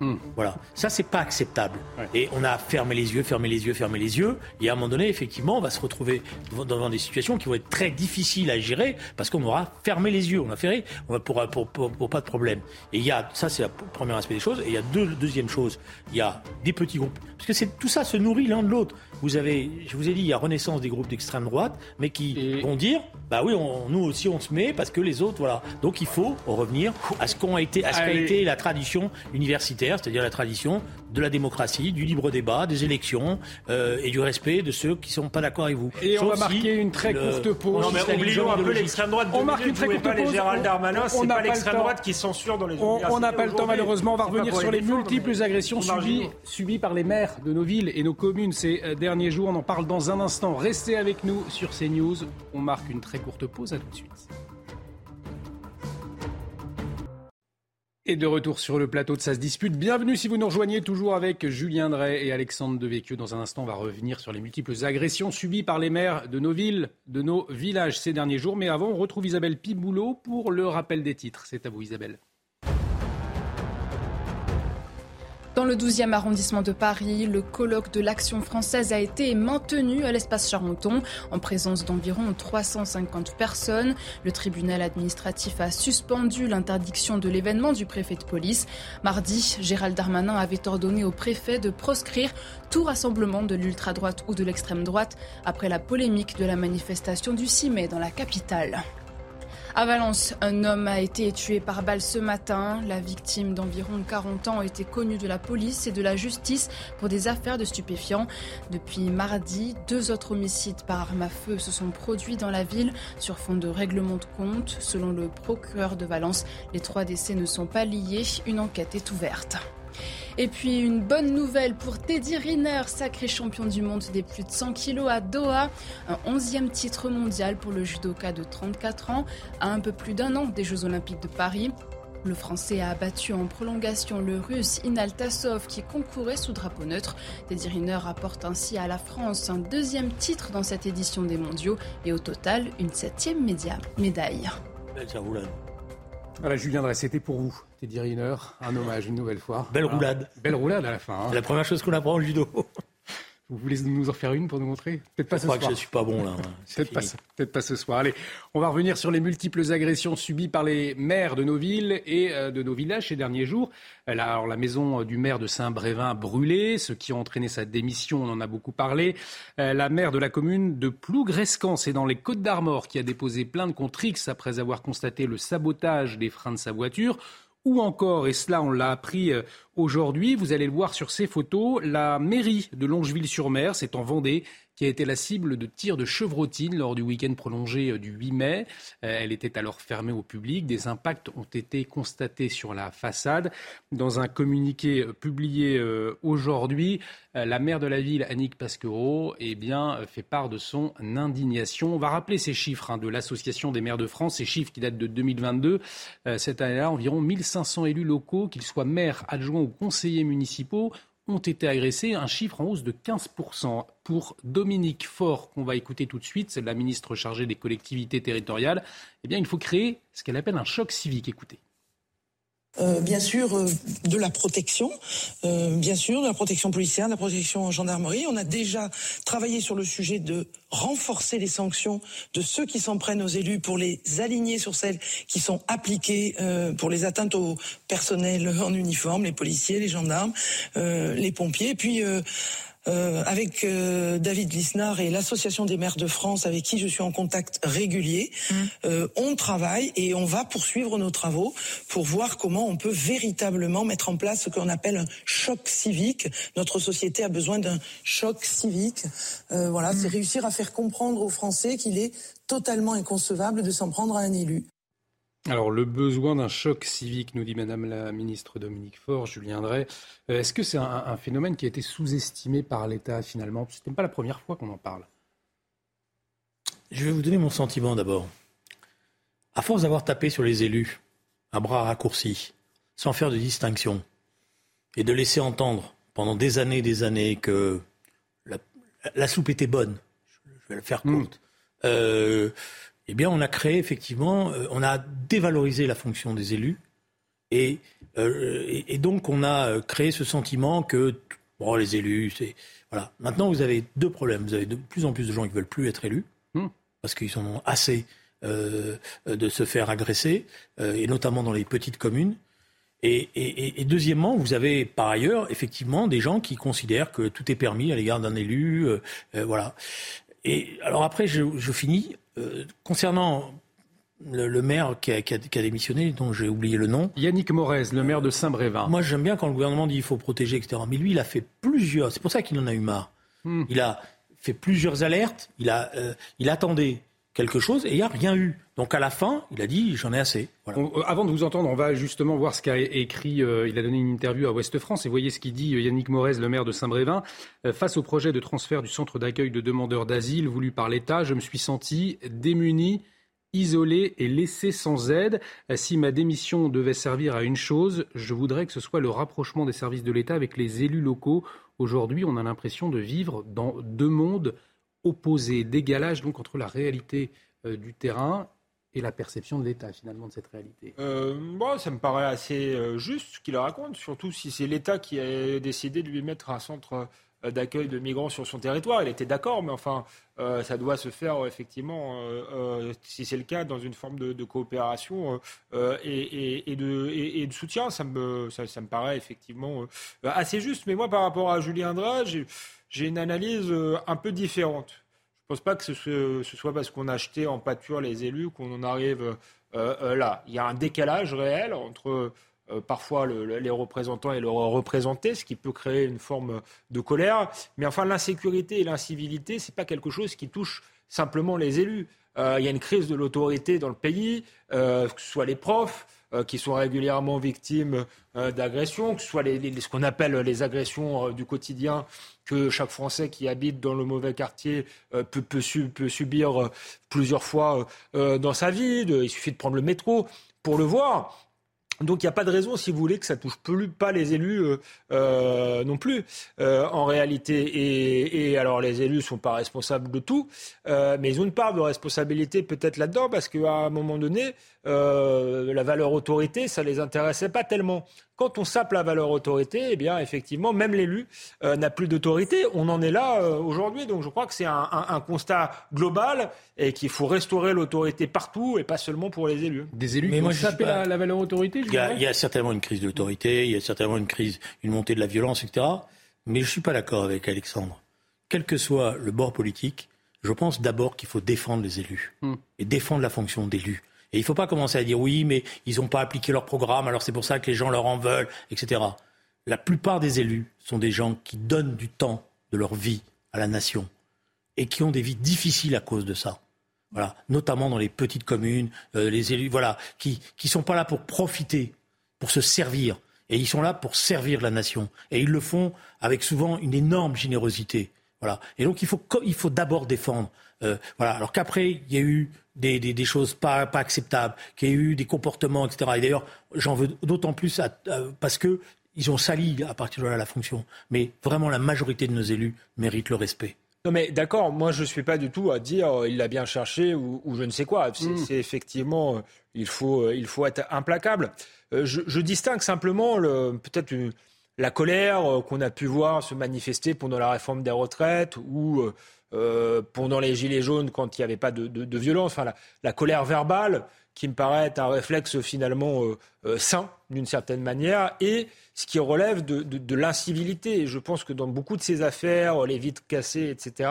Hmm. Voilà. Ça, c'est pas acceptable. Et on a fermé les yeux, fermé les yeux, fermé les yeux. Et à un moment donné, effectivement, on va se retrouver devant des situations qui vont être très difficiles à gérer parce qu'on aura fermé les yeux. On a fermé on va pour, pour, pour, pas de problème. Et il y a, ça, c'est le premier aspect des choses. Et il y a deux, deuxième chose, il y a des petits groupes. Parce que c'est, tout ça se nourrit l'un de l'autre. Vous avez, je vous ai dit, il y a renaissance des groupes d'extrême droite, mais qui vont dire, bah oui, nous aussi on se met parce que les autres, voilà. Donc il faut revenir à ce qu'ont été, à ce qu'a été la tradition universitaire, c'est-à-dire la tradition de la démocratie, du libre débat, des élections euh, et du respect de ceux qui ne sont pas d'accord avec vous. Et on va marquer une très courte pause. Non mais oublions un peu l'extrême droite. On marque une très courte pause. Les Gérald Darmanin, c'est pas l'extrême droite qui censure dans les On n'a pas le temps malheureusement. On va revenir sur les multiples agressions subies, subies par les maires de nos villes et nos communes ces euh, derniers jours. On en parle dans un instant. Restez avec nous sur CNews. On marque une très courte pause. À tout de suite. Et de retour sur le plateau de Ça se dispute. Bienvenue si vous nous rejoignez toujours avec Julien Drey et Alexandre Devecchio. Dans un instant, on va revenir sur les multiples agressions subies par les maires de nos villes, de nos villages ces derniers jours. Mais avant, on retrouve Isabelle Piboulot pour le rappel des titres. C'est à vous Isabelle. Dans le 12e arrondissement de Paris, le colloque de l'Action française a été maintenu à l'espace Charenton en présence d'environ 350 personnes. Le tribunal administratif a suspendu l'interdiction de l'événement du préfet de police. Mardi, Gérald Darmanin avait ordonné au préfet de proscrire tout rassemblement de l'ultra-droite ou de l'extrême droite après la polémique de la manifestation du 6 mai dans la capitale. À Valence, un homme a été tué par balle ce matin. La victime d'environ 40 ans été connue de la police et de la justice pour des affaires de stupéfiants. Depuis mardi, deux autres homicides par arme à feu se sont produits dans la ville sur fond de règlement de compte. Selon le procureur de Valence, les trois décès ne sont pas liés. Une enquête est ouverte. Et puis une bonne nouvelle pour Teddy Riner, sacré champion du monde des plus de 100 kilos à Doha. Un onzième titre mondial pour le judoka de 34 ans, à un peu plus d'un an des Jeux Olympiques de Paris. Le Français a abattu en prolongation le Russe Inal Tassov qui concourait sous drapeau neutre. Teddy Riner apporte ainsi à la France un deuxième titre dans cette édition des mondiaux et au total une septième médaille. Voilà, Julien Drey, c'était pour vous. Teddy Riner, un hommage une nouvelle fois. Belle roulade. Belle roulade à la fin. Hein. C'est la première chose qu'on apprend au judo. Vous voulez nous en faire une pour nous montrer? Peut-être pas je ce crois que je suis pas bon là. Peut-être pas, peut pas, ce soir. Allez, on va revenir sur les multiples agressions subies par les maires de nos villes et euh, de nos villages ces derniers jours. Euh, alors, la maison du maire de Saint-Brévin brûlée, ce qui a entraîné sa démission, on en a beaucoup parlé. Euh, la maire de la commune de Plougrescan, c'est dans les Côtes d'Armor, qui a déposé plainte contre X après avoir constaté le sabotage des freins de sa voiture ou encore, et cela on l'a appris euh, aujourd'hui, vous allez le voir sur ces photos, la mairie de Longeville-sur-Mer, c'est en Vendée, qui a été la cible de tirs de chevrotine lors du week-end prolongé euh, du 8 mai. Euh, elle était alors fermée au public. Des impacts ont été constatés sur la façade. Dans un communiqué euh, publié aujourd'hui, la maire de la ville, Annick Pasquereau, eh bien, fait part de son indignation. On va rappeler ces chiffres hein, de l'Association des maires de France, ces chiffres qui datent de 2022. cette année-là, environ 1500 élus locaux, qu'ils soient maires, adjoints ou conseillers municipaux, ont été agressés, un chiffre en hausse de 15%. Pour Dominique Faure, qu'on va écouter tout de suite, c'est la ministre chargée des collectivités territoriales, eh bien, il faut créer ce qu'elle appelle un choc civique. Écoutez. Euh, bien sûr euh, de la protection, euh, bien sûr de la protection policière, de la protection en gendarmerie. On a déjà travaillé sur le sujet de renforcer les sanctions de ceux qui s'en prennent aux élus pour les aligner sur celles qui sont appliquées pour les atteintes au personnel en uniforme, les policiers, les gendarmes, les pompiers. puis euh, avec euh, David Lisnard et l'Association des maires de France, avec qui je suis en contact régulier, mmh. euh, on travaille et on va poursuivre nos travaux pour voir comment on peut véritablement mettre en place ce qu'on appelle un choc civique. Notre société a besoin d'un choc civique. voilà, c'est mmh. réussir à faire comprendre aux Français qu'il est totalement inconcevable de s'en prendre à un élu. Alors, le besoin d'un choc civique, nous dit Madame la ministre Dominique Faure, Julien Drey. Euh, est-ce que c'est un, phénomène qui a été sous-estimé par l'État finalement? Ce n'est pas la première fois qu'on en parle. Je vais vous donner mon sentiment d'abord. À force d'avoir tapé sur les élus, à bras raccourcis, sans faire de distinction, et de laisser entendre pendant des années et des années que la, soupe était bonne, je vais le faire hmm. courte, euh, eh bien, on a créé effectivement, euh, on a dévalorisé la fonction des élus. Et, euh, donc, on a euh, créé ce sentiment que bon, les élus, c'est. Voilà. Maintenant, vous avez deux problèmes. Vous avez de plus en plus de gens qui veulent plus être élus, hmm. parce qu'ils en ont assez de se faire agresser, et notamment dans les petites communes. Et, deuxièmement, vous avez par ailleurs effectivement des gens qui considèrent que tout est permis à l'égard d'un élu, voilà. Et alors après, je, je finis. Euh, concernant le, maire qui a, démissionné, dont j'ai oublié le nom. Yannick Morez, le maire de Saint-Brévin. Moi, j'aime bien quand le gouvernement dit qu'il faut protéger, etc. Mais lui, il a fait plusieurs. C'est pour ça qu'il en a eu marre. Hmm. Il a fait plusieurs alertes. Il a, euh, il attendait quelque chose et il n'y a rien eu. Donc à la fin, il a dit j'en ai assez. Euh, avant de vous entendre, on va justement voir ce qu'a écrit. Euh, il a donné une interview à Ouest France et voyez ce qu'il dit euh, Yannick Morez, le maire de Saint-Brévin. face au projet de transfert du centre d'accueil de demandeurs d'asile voulu par l'État, je me suis senti démuni isolé et laissé sans aide. Si ma démission devait servir à une chose, je voudrais que ce soit le rapprochement des services de l'État avec les élus locaux. Aujourd'hui, on a l'impression de vivre dans deux mondes opposé, d'égalage donc entre la réalité euh, du terrain et la perception de l'État finalement de cette réalité euh, Ça me paraît assez euh, juste ce qu'il raconte, surtout si c'est l'État qui a décidé de lui mettre un centre d'accueil de migrants sur son territoire. Il était d'accord, mais enfin, ça doit se faire effectivement, si c'est le cas, dans une forme de, coopération et, de, et, de, soutien. Ça me, ça, me paraît effectivement assez juste. Mais moi, par rapport à Julien Drage, j'ai une analyse euh, un peu différente. Je ne pense pas que ce, soit parce qu'on a acheté en pâture les élus qu'on en arrive euh, euh, là. Il y a un décalage réel entre parfois les représentants et leurs représentés, ce qui peut créer une forme de colère. Mais enfin, l'insécurité et l'incivilité, ce n'est pas quelque chose qui touche simplement les élus. il y a une crise de l'autorité dans le pays, que ce soit les profs, euh, qui sont régulièrement victimes euh, d'agressions, que ce soit les, ce qu'on appelle les agressions euh, du quotidien que chaque Français qui habite dans le mauvais quartier peut, peut, subir plusieurs fois dans sa vie. il suffit de prendre le métro pour le voir. Donc il n'y a pas de raison, si vous voulez, que ça touche plus pas les élus euh, euh, non plus, euh, en réalité. Et, et, alors les élus sont pas responsables de tout, euh, mais ils ont une part de responsabilité peut-être là-dedans, parce qu'à un moment donné, euh, la valeur autorité, ça les intéressait pas tellement. Quand on sape la valeur autorité, eh bien effectivement, même l'élu euh, n'a plus d'autorité. On en est là euh, aujourd'hui, donc je crois que c'est un, un, un, constat global et qu'il faut restaurer l'autorité partout et pas seulement pour les élus. Des élus Mais qui moi, ont sapé pas... la, la, valeur autorité. Il y, a, il y, a, certainement une crise d'autorité, il y a certainement une crise, une montée de la violence, etc. Mais je suis pas d'accord avec Alexandre. Quel que soit le bord politique, je pense d'abord qu'il faut défendre les élus hmm. et défendre la fonction d'élu. Et il ne faut pas commencer à dire oui, mais ils n'ont pas appliqué leur programme, alors c'est pour ça que les gens leur en veulent, etc. La plupart des élus sont des gens qui donnent du temps de leur vie à la nation et qui ont des vies difficiles à cause de ça. Voilà, notamment dans les petites communes, euh, les élus, voilà, qui qui sont pas là pour profiter, pour se servir, et ils sont là pour servir la nation. Et ils le font avec souvent une énorme générosité. Voilà. Et donc il faut d'abord défendre. Euh, voilà. Alors qu'après il y a eu des, choses pas, acceptables, qu'il y ait eu des comportements, etc. Et d'ailleurs, j'en veux d'autant plus parce que ils ont sali à partir de là la fonction. Mais vraiment, la majorité de nos élus méritent le respect. Non mais d'accord, moi je ne suis pas du tout à dire euh, il l'a bien cherché ou, ou, je ne sais quoi. C'est mmh. effectivement, euh, il, faut, euh, il faut être implacable. Je, je, distingue simplement peut-être la colère qu'on a pu voir se manifester pendant la réforme des retraites ou euh, pendant les Gilets jaunes quand il n'y avait pas de, de, de violence, enfin, la, la, colère verbale qui me paraît être un réflexe finalement euh, euh, sain d'une certaine manière et ce qui relève de, de, de l'incivilité. Je pense que dans beaucoup de ces affaires, les vitres cassées, etc.,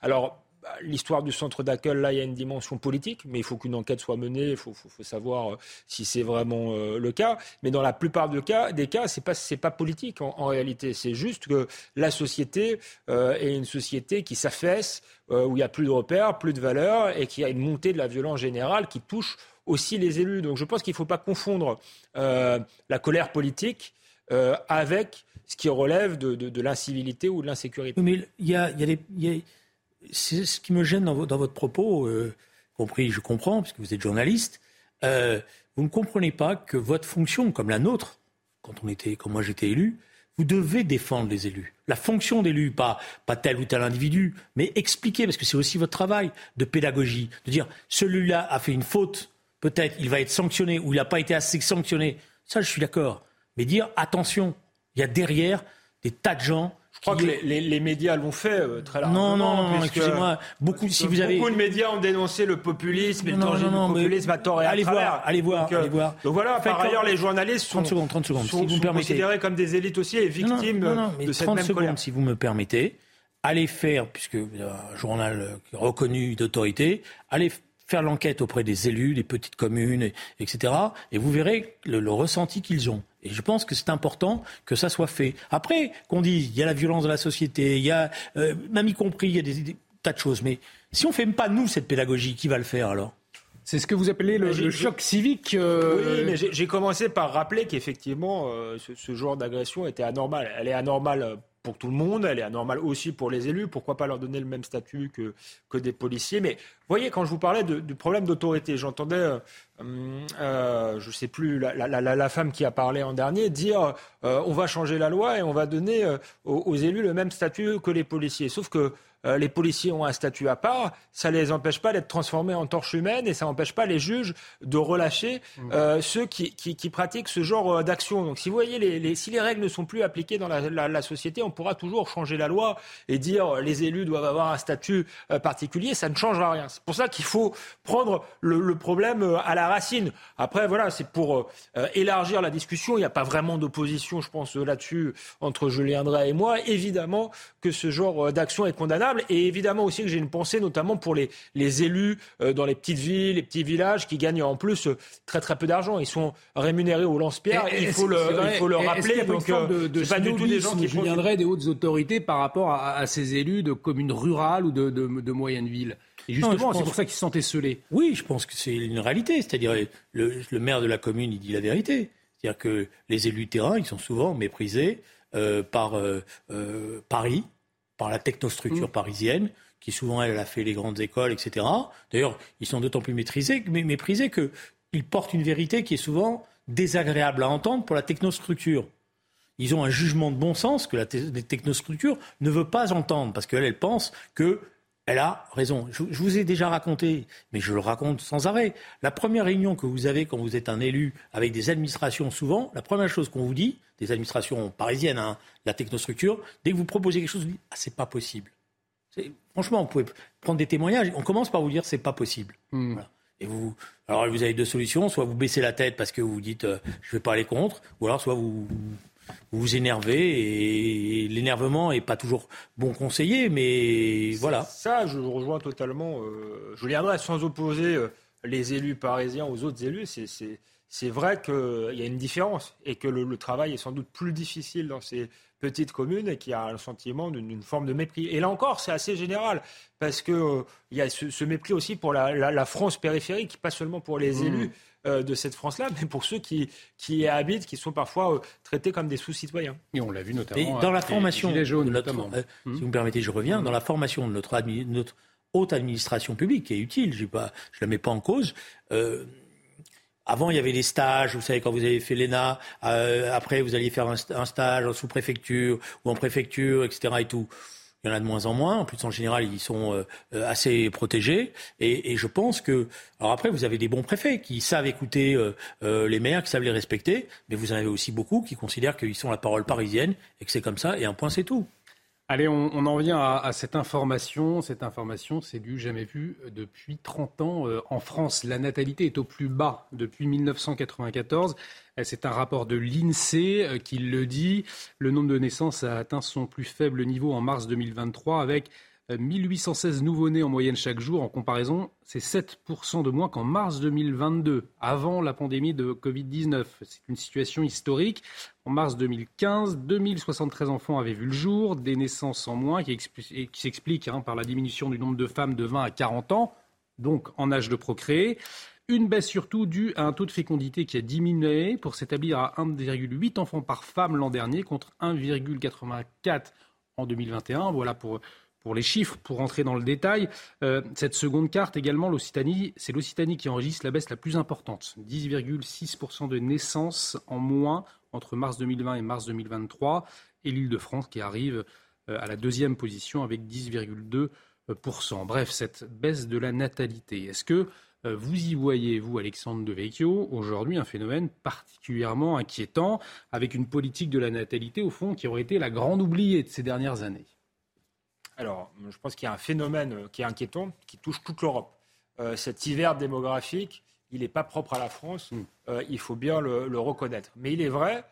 alors l'histoire du centre d'accueil, là, il y a une dimension politique, mais il faut qu'une enquête soit menée, il faut, faut, savoir euh, si c'est vraiment le cas. Mais dans la plupart de cas, des cas, c'est pas pas politique en, réalité. C'est juste que la société est une société qui s'affaisse, où il y a plus de repères, plus de valeurs, et qui a une montée de la violence générale qui touche aussi les élus. Donc je pense qu'il ne faut pas confondre euh, la colère politique avec ce qui relève de, de, l'incivilité ou de l'insécurité. Mais il y a, y a il y a c'est ce qui me gêne dans, dans votre propos, euh, compris, je comprends, puisque vous êtes journaliste. Euh, vous ne comprenez pas que votre fonction, comme la nôtre, quand on était, quand moi j'étais élu, vous devez défendre les élus. La fonction d'élu, pas, pas tel ou tel individu, mais expliquer, parce que c'est aussi votre travail de pédagogie, de dire celui-là a fait une faute, peut-être il va être sanctionné ou il n'a pas été assez sanctionné. Ça, je suis d'accord. Mais dire attention, il y a derrière des tas de gens je crois que les, les, les, médias l'ont fait euh, très largement. Non, non, non excusez-moi. Beaucoup, si vous avez... beaucoup de médias ont dénoncé le populisme et non, le danger non, du populisme à tort et allez à voir, allez voir, donc, allez voir. Donc voilà, par ailleurs, les journalistes sont, 30 secondes, 30 secondes, sont, si vous sont considérés comme des élites aussi et victimes non, non, mais de cette 30 même secondes, colère. si vous me permettez, allez faire, puisque un journal reconnu d'autorité, allez faire l'enquête auprès des élus, des petites communes, et, etc. Et vous verrez le, le ressenti qu'ils ont. Et je pense que c'est important que ça soit fait. Après, qu'on dise, il y a la violence dans la société, il y a, euh, même y compris, il y a des, des tas de choses. Mais si on ne fait même pas, nous, cette pédagogie, qui va le faire alors? C'est ce que vous appelez le, le choc civique. Euh... Oui, mais j'ai commencé par rappeler qu'effectivement, euh, ce, ce, genre d'agression était anormal. Elle est anormale pour tout le monde, elle est anormale aussi pour les élus. Pourquoi pas leur donner le même statut que, que des policiers Mais voyez, quand je vous parlais du problème d'autorité, j'entendais, euh, euh, je ne sais plus, la, femme qui a parlé en dernier dire euh, on va changer la loi et on va donner aux, élus le même statut que les policiers. Sauf que euh, les policiers ont un statut à part, ça ne les empêche pas d'être transformés en torches humaines et ça n'empêche pas les juges de relâcher mmh. euh, ceux qui, qui, qui, pratiquent ce genre euh, d'action. Donc si vous voyez, les, les, si les règles ne sont plus appliquées dans la, la, la, société, on pourra toujours changer la loi et dire les élus doivent avoir un statut particulier, ça ne changera rien. C'est pour ça qu'il faut prendre le, le, problème à la racine. Après, voilà, c'est pour élargir la discussion. Il n'y a pas vraiment d'opposition, je pense, là-dessus entre Julien Drey et moi. Évidemment que ce genre d'action est condamnable et évidemment aussi que j'ai une pensée notamment pour les, les élus euh, dans les petites villes, les petits villages qui gagnent en plus euh, très très peu d'argent. Ils sont rémunérés au lance-pierre, il, faut le, il faut le rappeler. Donc, euh, de, de pas du tout des gens qui viendraient des hautes autorités par rapport à, à, ces élus de communes rurales ou de, de, de moyennes villes? Et justement, c'est pour ça qu'ils se sentaient scellés. Oui, je pense que c'est une réalité. C'est-à-dire, le, le, maire de la commune, il dit la vérité. C'est-à-dire que les élus terrain, ils sont souvent méprisés euh, par euh, Paris, par la technostructure mmh. parisienne, qui souvent, elle, a fait les grandes écoles, etc. D'ailleurs, ils sont d'autant plus maîtrisés, méprisés qu'ils portent une vérité qui est souvent désagréable à entendre pour la technostructure. Ils ont un jugement de bon sens que la technostructure ne veut pas entendre, parce qu'elle, elle pense que elle a raison. Je, vous ai déjà raconté, mais je le raconte sans arrêt. La première réunion que vous avez quand vous êtes un élu avec des administrations, souvent, la première chose qu'on vous dit, des administrations parisiennes, hein, la technostructure, dès que vous proposez quelque chose, vous dites ah c'est pas possible. Franchement, vous pouvez prendre des témoignages. On commence par vous dire c'est pas possible. Hmm. Et vous, alors vous avez deux solutions soit vous baissez la tête parce que vous dites euh, je vais pas aller contre, ou alors soit vous vous vous énervez et l'énervement n'est pas toujours bon conseiller, mais voilà. Ça, je rejoins totalement. Euh, viendrai sans opposer euh, les élus parisiens aux autres élus. C'est vrai qu'il y a une différence et que le, travail est sans doute plus difficile dans ces petites communes et qu'il y a un sentiment d'une forme de mépris. Et là encore, c'est assez général parce qu'il euh, y a ce, mépris aussi pour la, France périphérique, pas seulement pour les mmh. élus. Euh, de cette France-là, mais pour ceux qui, qui y habitent, qui sont parfois euh, traités comme des sous-citoyens. Et on l'a vu notamment. dans la formation, notamment. Euh, si vous me permettez, je reviens. Dans la formation de notre, notre haute administration publique, qui est utile, je ne la mets pas en cause. Avant, il y avait les stages. Vous savez, quand vous avez fait l'ENA, après, vous alliez faire un, un stage en sous-préfecture ou en préfecture, etc. Et tout. Il y en a de moins en moins. En plus, en général, ils sont euh, euh, assez protégés. Et, je pense que. Alors après, vous avez des bons préfets qui savent écouter euh, les maires, qui savent les respecter. Mais vous en avez aussi beaucoup qui considèrent qu'ils sont la parole parisienne et que c'est comme ça. Et un point, c'est tout. Allez, on, en vient à, cette information. Cette information, c'est du jamais vu depuis 30 ans. en France, la natalité est au plus bas depuis 1994. Euh, c'est un rapport de l'INSEE euh, qui le dit. Le nombre de naissances a atteint son plus faible niveau en mars 2023 avec 1816 euh, nouveau-nés en moyenne chaque jour. En comparaison, c'est 7% de moins qu'en mars 2022, avant la pandémie de Covid-19. C'est une situation historique. En mars 2015, 2073 enfants avaient vu le jour, des naissances en moins qui, s'expliquent hein, par la diminution du nombre de femmes de 20 à 40 ans, donc en âge de procréer. Une baisse surtout due à un taux de fécondité qui a diminué pour s'établir à 1,8 enfants par femme l'an dernier contre 1,84 en 2021. Voilà pour, pour les chiffres, pour rentrer dans le détail. Euh, cette seconde carte également, l'Occitanie, c'est l'Occitanie qui enregistre la baisse la plus importante. 10,6% de naissances en moins entre mars 2020 et mars 2023. Et l'Île-de-France qui arrive euh, à la deuxième position avec 10,2%. Bref, cette baisse de la natalité. Est-ce que euh, vous y voyez, vous, Alexandre de Vecchio, aujourd'hui un phénomène particulièrement inquiétant, avec une politique de la natalité, au fond, qui aurait été la grande oubliée de ces dernières années? Alors, je pense qu'il y a un phénomène euh, qui est inquiétant, qui touche toute l'Europe. Euh, cet hiver démographique, il n'est pas propre à la France, hmm. il faut bien le, reconnaître. Mais il est vrai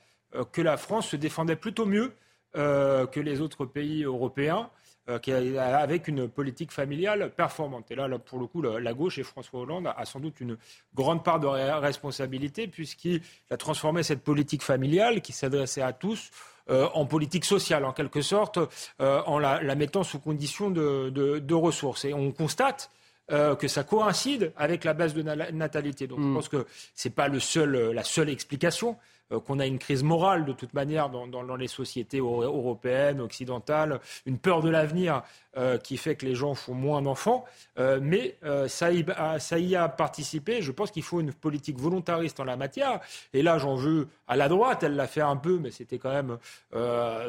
que la France se défendait plutôt mieux que les autres pays européens. Euh, avec une politique familiale performante. Et là, pour le coup, la gauche et François Hollande a, sans doute une grande part de responsabilité puisqu'il a transformé cette politique familiale qui s'adressait à tous euh, en politique sociale, en quelque sorte, euh, en la, mettant sous condition de, ressources. Et on constate que ça coïncide avec la baisse de natalité. Donc je mm. pense que ce n'est pas le seul, la seule explication. Euh, qu'on a une crise morale de toute manière dans, dans les sociétés européennes, occidentales, une peur de l'avenir euh, qui fait que les gens font moins d'enfants. Euh, mais euh, ça, y, ça, y, a participé. Je pense qu'il faut une politique volontariste en la matière. Et là, j'en veux à la droite. Elle l'a fait un peu, mais c'était quand même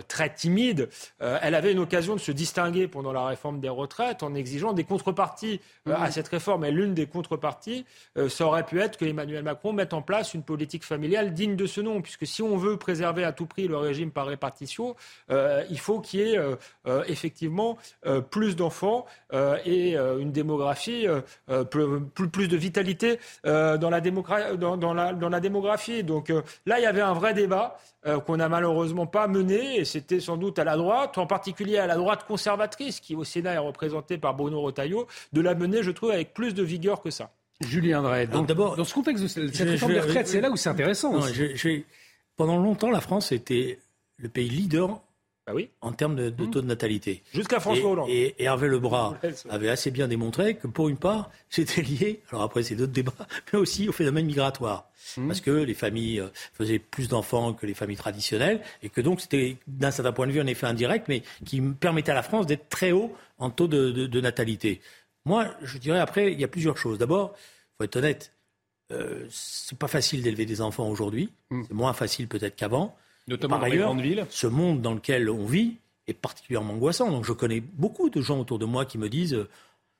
très timide. elle avait une occasion de se distinguer pendant la réforme des retraites en exigeant des contreparties à cette réforme. Et l'une des contreparties, ça aurait pu être que Emmanuel Macron mette en place une politique familiale digne de ce nom. Puisque si on veut préserver à tout prix le régime par répartition, il faut qu'il y ait effectivement euh, plus d'enfants euh, et euh, une démographie, plus, de vitalité dans la, dans, la, démographie. Donc là, il y avait un vrai débat qu'on n'a malheureusement pas mené, et c'était sans doute à la droite, en particulier à la droite conservatrice, qui au Sénat est représentée par Bruno Retailleau, de la mener, je trouve, avec plus de vigueur que ça. Julien Drey, donc d'abord, dans ce contexte de cette réforme des retraites, c'est là où c'est intéressant. pendant longtemps, la France était le pays leader bah oui. en termes de, mmh. taux de natalité. Jusqu'à François Hollande. Et, Hervé Lebras avait assez bien démontré que pour une part, c'était lié, alors après c'est d'autres débats, mais aussi au phénomène migratoire. Mmh. Parce que les familles euh, faisaient plus d'enfants que les familles traditionnelles, et que donc c'était d'un certain point de vue un effet indirect, mais qui permettait à la France d'être très haut en taux de, de natalité. Moi, je dirais après, il y a plusieurs choses. D'abord, il faut être honnête, euh, c'est pas facile d'élever des enfants aujourd'hui. Hmm. C'est moins facile peut-être qu'avant. Notamment dans les grandes villes. Ce monde dans lequel on vit est particulièrement angoissant. Donc je connais beaucoup de gens autour de moi qui me disent euh,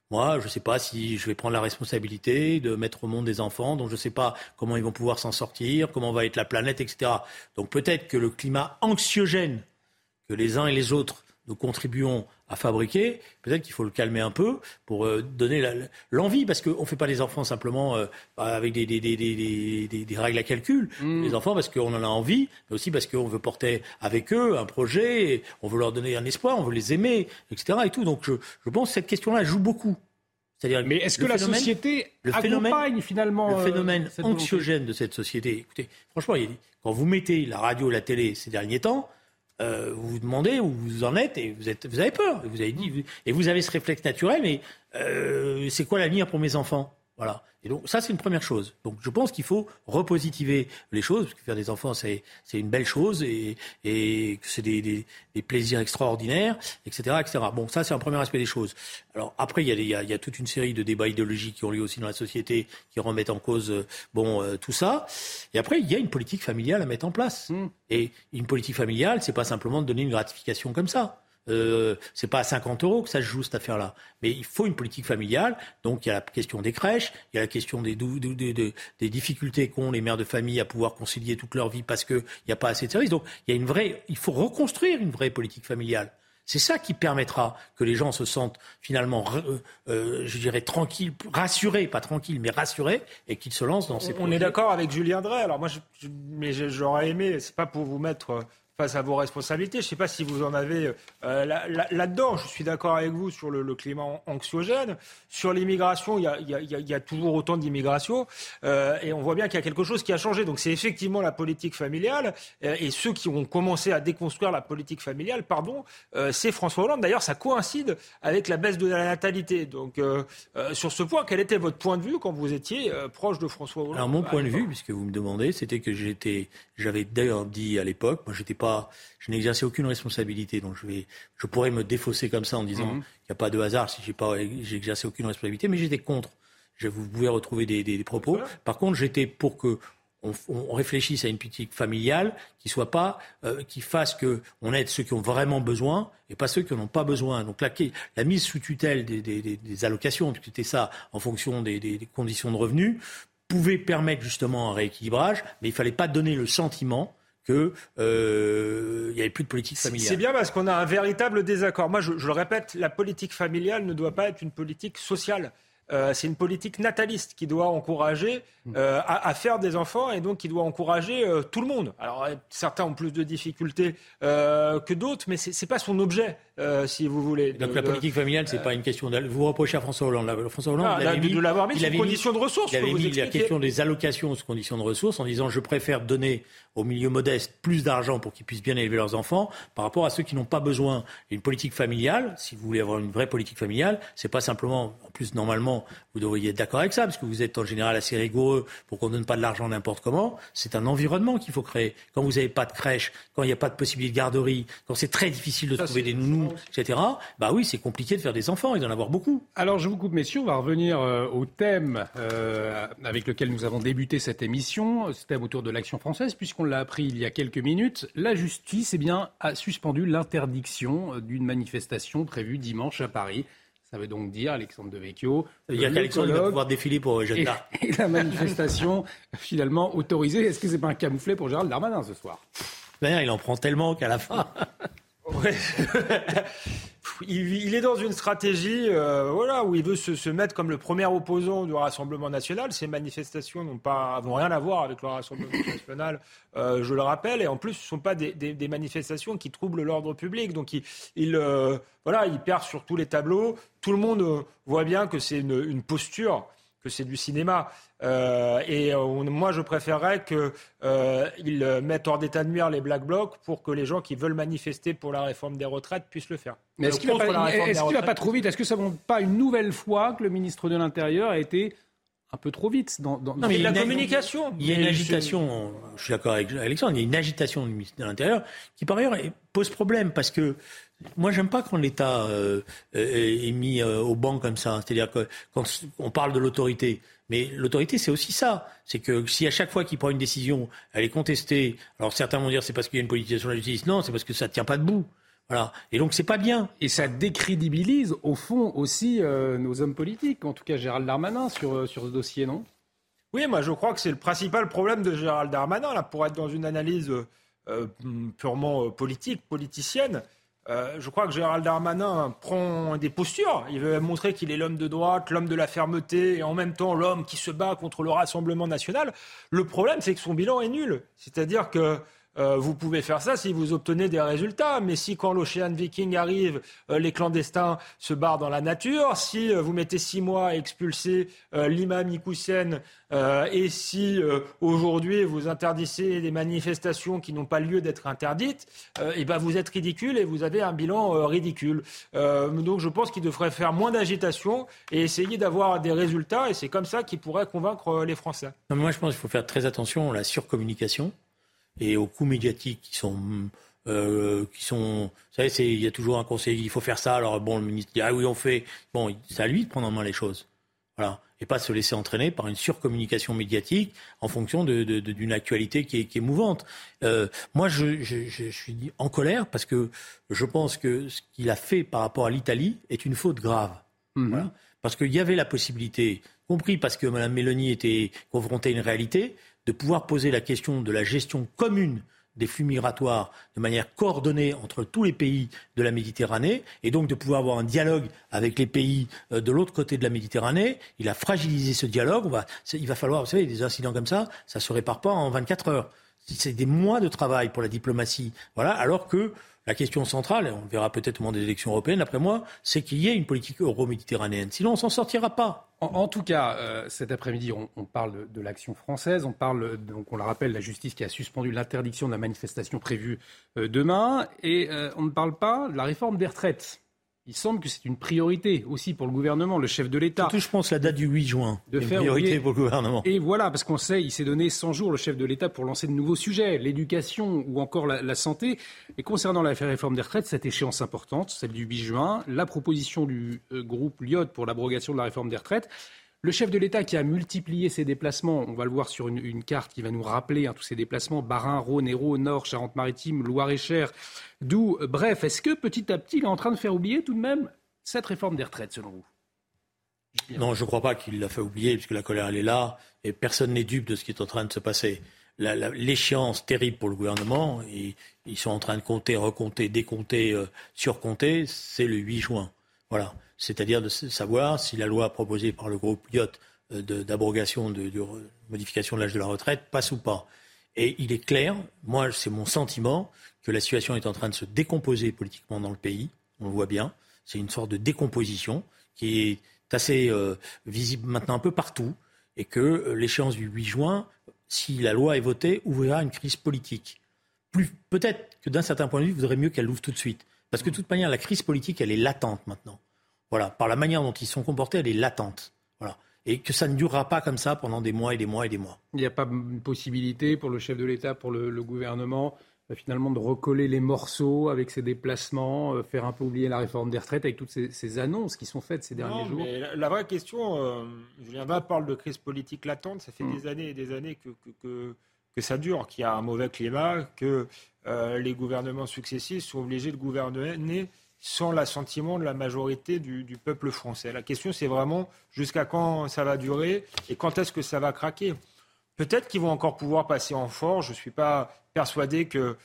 moi, je ne sais pas si je vais prendre la responsabilité de mettre au monde des enfants, donc je ne sais pas comment ils vont pouvoir s'en sortir, comment va être la planète, etc. Donc peut-être que le climat anxiogène que les uns et les autres nous contribuons à fabriquer, peut-être qu'il faut le calmer un peu pour euh, donner l'envie, parce qu'on ne fait pas des enfants simplement euh, avec des, des, des, des, règles à calcul. Mmh. Les enfants parce qu'on en a envie, mais aussi parce qu'on veut porter avec eux un projet, on veut leur donner un espoir, on veut les aimer, etc. Et tout. Donc je, je pense que cette question-là joue beaucoup. C'est-à-dire mais est-ce que la société le phénomène, finalement le euh, phénomène anxiogène de cette société? Écoutez, franchement, quand vous mettez la radio, la télé ces derniers temps, euh, vous vous demandez où vous en êtes et vous, êtes, vous avez peur. Vous avez dit, et vous avez ce réflexe naturel, mais euh, c'est quoi l'avenir pour mes enfants? Voilà. Et donc ça, c'est une première chose. Donc je pense qu'il faut repositiver les choses, parce que faire des enfants, c'est, c'est une belle chose et, et que c'est des, des, des, plaisirs extraordinaires, etc., etc. Bon, ça, c'est un premier aspect des choses. Alors après, il y, a, il, y a, il y a toute une série de débats idéologiques qui ont lieu aussi dans la société, qui remettent en cause euh, bon euh, tout ça. Et après, il y a une politique familiale à mettre en place. Mmh. Et une politique familiale, c'est pas simplement de donner une gratification comme ça. Euh, c'est pas à 50 euros que ça se joue cette affaire-là. Mais il faut une politique familiale. Donc il y a la question des crèches, il y a la question des, des difficultés qu'ont les mères de famille à pouvoir concilier toute leur vie parce qu'il n'y a pas assez de services. Donc il y a une vraie, il faut reconstruire une vraie politique familiale. C'est ça qui permettra que les gens se sentent finalement, euh, euh, je dirais, tranquilles, rassurés, pas tranquilles, mais rassurés, et qu'ils se lancent dans ces projets. On est d'accord avec Julien Drey. Alors moi, je, mais j'aurais aimé, c'est pas pour vous mettre face à vos responsabilités. Je ne sais pas si vous en avez euh, là-dedans. je suis d'accord avec vous sur le, climat anxiogène. Sur l'immigration, il y, a, toujours autant d'immigration. Euh, et on voit bien qu'il y a quelque chose qui a changé. Donc c'est effectivement la politique familiale. Euh, et ceux qui ont commencé à déconstruire la politique familiale, pardon, c'est François Hollande. D'ailleurs, ça coïncide avec la baisse de la natalité. Donc sur ce point, quel était votre point de vue quand vous étiez proche de François Hollande Alors mon point de vue, puisque vous me demandez, c'était que j'étais, j'avais d'ailleurs dit à l'époque, moi j'étais pas je n'exerçais aucune responsabilité. Donc je, vais, je pourrais me défausser comme ça en disant mhm. qu'il n'y a pas de hasard si j'ai pas, exercé aucune responsabilité, mais j'étais contre. Je, vous pouvez retrouver des, propos. Par contre, j'étais pour que on, réfléchisse à une politique familiale qui soit pas, euh, qui fasse que on aide ceux qui ont vraiment besoin et pas ceux qui n'en ont pas besoin. Donc la, la mise sous tutelle des, des allocations, c'était ça en fonction des, conditions de revenus, pouvait permettre justement un rééquilibrage, mais il fallait pas donner le sentiment qu'il euh, n'y avait plus de politique familiale. C'est bien parce qu'on a un véritable désaccord. Moi, je, le répète, la politique familiale ne doit pas être une politique sociale. Euh, c'est une politique nataliste qui doit encourager mm. euh, à, faire des enfants et donc qui doit encourager tout le monde. Alors certains ont plus de difficultés que d'autres, mais c'est n'est pas son objet. Euh, si vous voulez. Donc la politique familiale, c'est pas une question de... Vous reprochez à François Hollande. François Hollande, ah, il avait mis, de l'avoir mis il avait condition de ressources. Il avait mis la question des allocations sous conditions de ressources en disant je préfère donner aux milieux modestes plus d'argent pour qu'ils puissent bien élever leurs enfants par rapport à ceux qui n'ont pas besoin. Une politique familiale, si vous voulez avoir une vraie politique familiale, c'est pas simplement, en plus normalement, vous devriez être d'accord avec ça parce que vous êtes en général assez rigoureux pour qu'on donne pas de l'argent n'importe comment. C'est un environnement qu'il faut créer. Quand vous n'avez pas de crèche, quand il n'y a pas de possibilité de garderie, quand c'est très difficile de trouver des nounous etc., bah oui, c'est compliqué de faire des enfants et d'en avoir beaucoup. Alors je vous coupe, messieurs, on va revenir euh, au thème euh, avec lequel nous avons débuté cette émission, ce thème autour de l'action française, puisqu'on l'a appris il y a quelques minutes. La justice eh bien, a suspendu l'interdiction euh, d'une manifestation prévue dimanche à Paris. Ça veut donc dire, Alexandre Devecchio, il y a qu'Alexandre va pouvoir défiler pour Jeanne d'Arc. Et, la manifestation finalement autorisée. Est-ce que c'est pas un camouflet pour Gérald Darmanin ce soir? D'ailleurs, il en prend tellement qu'à la fin. il, est dans une stratégie euh, voilà, où il veut se, mettre comme le premier opposant du Rassemblement national. Ces manifestations n'ont pas rien à voir avec le Rassemblement national, euh, je le rappelle. Et en plus, ce ne sont pas des, manifestations qui troublent l'ordre public. Donc il, euh, voilà, il perd sur tous les tableaux. Tout le monde voit bien que c'est une posture que c'est du cinéma. Euh, et euh, moi, je préférerais qu'ils euh, mettent hors d'état de nuire les Black Blocs pour que les gens qui veulent manifester pour la réforme des retraites puissent le faire. Mais est-ce qu'il ne va, pas trop vite? Est-ce que ça ne montre pas une nouvelle fois que le ministre de l'Intérieur a été un peu trop vite dans, dans... Non, mais il y a la communication. Il y a une agitation, je suis d'accord avec Alexandre, il y a une agitation du ministère de l'Intérieur qui par ailleurs pose problème parce que moi j'aime pas quand l'État euh, est mis euh, au banc comme ça. C'est-à-dire que quand on parle de l'autorité, mais l'autorité, c'est aussi ça. C'est que si à chaque fois qu'il prend une décision, elle est contestée, alors certains vont dire c'est parce qu'il y a une politisation de la justice. Non, c'est parce que ça ne tient pas debout. Voilà. Et donc c'est pas bien. Et ça décrédibilise au fond aussi euh, nos hommes politiques, en tout cas Gérald Darmanin sur, euh, sur ce dossier, non? Oui, moi je crois que c'est le principal problème de Gérald Darmanin, là, pour être dans une analyse euh, purement politique, politicienne. je crois que Gérald Darmanin prend des postures. Il veut montrer qu'il est l'homme de droite, l'homme de la fermeté, et en même temps l'homme qui se bat contre le Rassemblement national. Le problème, c'est que son bilan est nul. C'est-à-dire que euh, vous pouvez faire ça si vous obtenez des résultats. Mais si quand l'Ocean Viking arrive, euh, les clandestins se barrent dans la nature, si euh, vous mettez six mois à expulser l'imam Ikoussen, et si aujourd'hui vous interdisez des manifestations qui n'ont pas lieu d'être interdites, et ben vous êtes ridicule et vous avez un bilan ridicule. donc je pense qu'il devrait faire moins d'agitation et essayer d'avoir des résultats. Et c'est comme ça qu'il pourrait convaincre les Français. moi je pense qu'il faut faire très attention à la surcommunication et aux coûts médiatiques qui sont euh, qui sont, vous savez, il y a toujours un conseil, il faut faire ça. Alors bon, le ministre dit ah oui on fait. Bon, c'est à lui de prendre en main les choses, voilà, et pas se laisser entraîner par une surcommunication médiatique en fonction d'une de, de, actualité qui est, qui est mouvante. Euh, moi, je, je, je, suis en colère parce que je pense que ce qu'il a fait par rapport à l'Italie est une faute grave. Mhm. Voilà. Parce qu'il y avait la possibilité, compris parce que Mme Mélanie était confrontée à une réalité, de pouvoir poser la question de la gestion commune des flux migratoires de manière coordonnée entre tous les pays de la Méditerranée et donc de pouvoir avoir un dialogue avec les pays euh, de l'autre côté de la Méditerranée. Il a fragilisé ce dialogue. il va falloir, vous savez, des incidents comme ça, ça se répare pas en 24 heures. C'est des mois de travail pour la diplomatie. Voilà, alors que la question centrale, et on verra peut-être au moment des élections européennes, après moi, c'est qu'il y ait une politique euro-méditerranéenne. Sinon, on s'en sortira pas. En, tout cas, euh, cet après-midi, on, parle de, l'action française. On parle, donc, on le rappelle, la justice qui a suspendu l'interdiction de la manifestation prévue euh, demain. Et euh, on ne parle pas de la réforme des retraites il semble que c'est une priorité aussi pour le gouvernement, le chef de l'État. Surtout, je pense, la date du 8 juin. De une priorité pour le gouvernement. Et voilà, parce qu'on sait, il s'est donné 100 jours, le chef de l'État, pour lancer de nouveaux sujets, l'éducation ou encore la, santé. Et concernant la réforme des retraites, cette échéance importante, celle du 8 juin, la proposition du euh, groupe Lyot pour l'abrogation de la réforme des retraites, le chef de l'État qui a multiplié ses déplacements, on va le voir sur une, carte qui va nous rappeler hein, tous ces déplacements, Barin, Rhône, Hérault, Nord, Charente-Maritime, Loire-et-Cher, d'où, bref, est-ce que petit à petit il est en train de faire oublier tout de même cette réforme des retraites, selon vous? Non, je ne crois pas qu'il l'a fait oublier, puisque la colère, elle est là, et personne n'est dupe de ce qui est en train de se passer. L'échéance terrible pour le gouvernement, ils sont en train de compter, recompter, décompter, euh, surcompter, c'est le 8 juin. Voilà. C'est-à-dire de savoir si la loi proposée par le groupe Lyot euh, d'abrogation, de, de, modification de l'âge de la retraite passe ou pas. Et il est clair, moi c'est mon sentiment, que la situation est en train de se décomposer politiquement dans le pays, on le voit bien. C'est une sorte de décomposition qui est assez euh, visible maintenant un peu partout et que euh, l'échéance du 8 juin, si la loi est votée, ouvrira une crise politique. peut-être que d'un certain point de vue, il vaudrait mieux qu'elle l'ouvre tout de suite. Parce que de toute manière, la crise politique, elle est latente maintenant. Voilà, par la manière dont ils sont comportés, elle est latente. Voilà. Et que ça ne durera pas comme ça pendant des mois et des mois et des mois. Il n'y a pas de possibilité pour le chef de l'État, pour le gouvernement, euh, finalement de recoller les morceaux avec ses déplacements, euh, faire un peu oublier la réforme des retraites avec toutes ces, annonces qui sont faites ces derniers jours la, vraie question, euh, Julien Va parle de crise politique latente, ça fait mm. des années et des années que, que, que, ça dure, qu'il y a un mauvais climat, que les gouvernements successifs sont obligés de gouverner sans l'assentiment de la majorité du, du, peuple français. La question, c'est vraiment jusqu'à quand ça va durer et quand est-ce que ça va craquer. Peut-être qu'ils vont encore pouvoir passer en force. Je ne suis pas persuadé que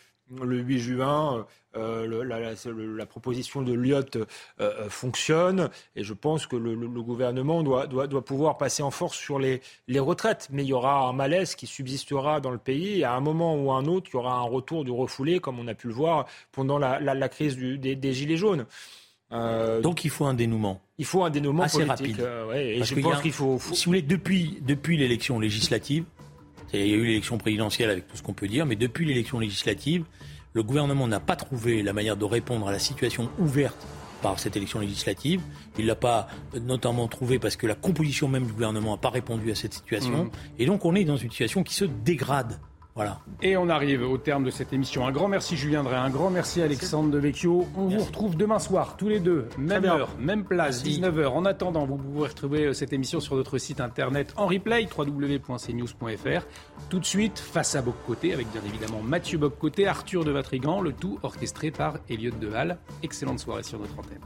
le 8 juin, euh, la, proposition de Lyot euh, euh, fonctionne et je pense que le, gouvernement doit, doit, pouvoir passer en force sur les, les, retraites. Mais il y aura un malaise qui subsistera dans le pays et à un moment ou à un autre, il y aura un retour du refoulé, comme on a pu le voir pendant la, crise des, Gilets jaunes. Donc il faut un dénouement. Il faut un dénouement assez rapide. et je pense qu'il faut, Si vous voulez, depuis, depuis l'élection législative, il y a eu l'élection présidentielle avec tout ce qu'on peut dire, mais depuis l'élection législative, le gouvernement n'a pas trouvé la manière de répondre à la situation ouverte par cette élection législative. Il l'a pas notamment trouvé parce que la composition même du gouvernement n'a pas répondu à cette situation. Mmh. Et donc on est dans une situation qui se dégrade. Voilà. Et on arrive au terme de cette émission. Un grand merci Julien Drey, un grand merci Alexandre Devecchio. On vous retrouve demain soir, tous les deux, même heure, même place, 19h. En attendant, vous pouvez retrouver euh, cette émission sur notre site internet en replay, www.cnews.fr. Tout de suite, face à Boccoté, avec bien évidemment Mathieu Boccoté, Arthur de Vatrigan, le tout orchestré par Elliot Deval. Excellente soirée sur notre antenne.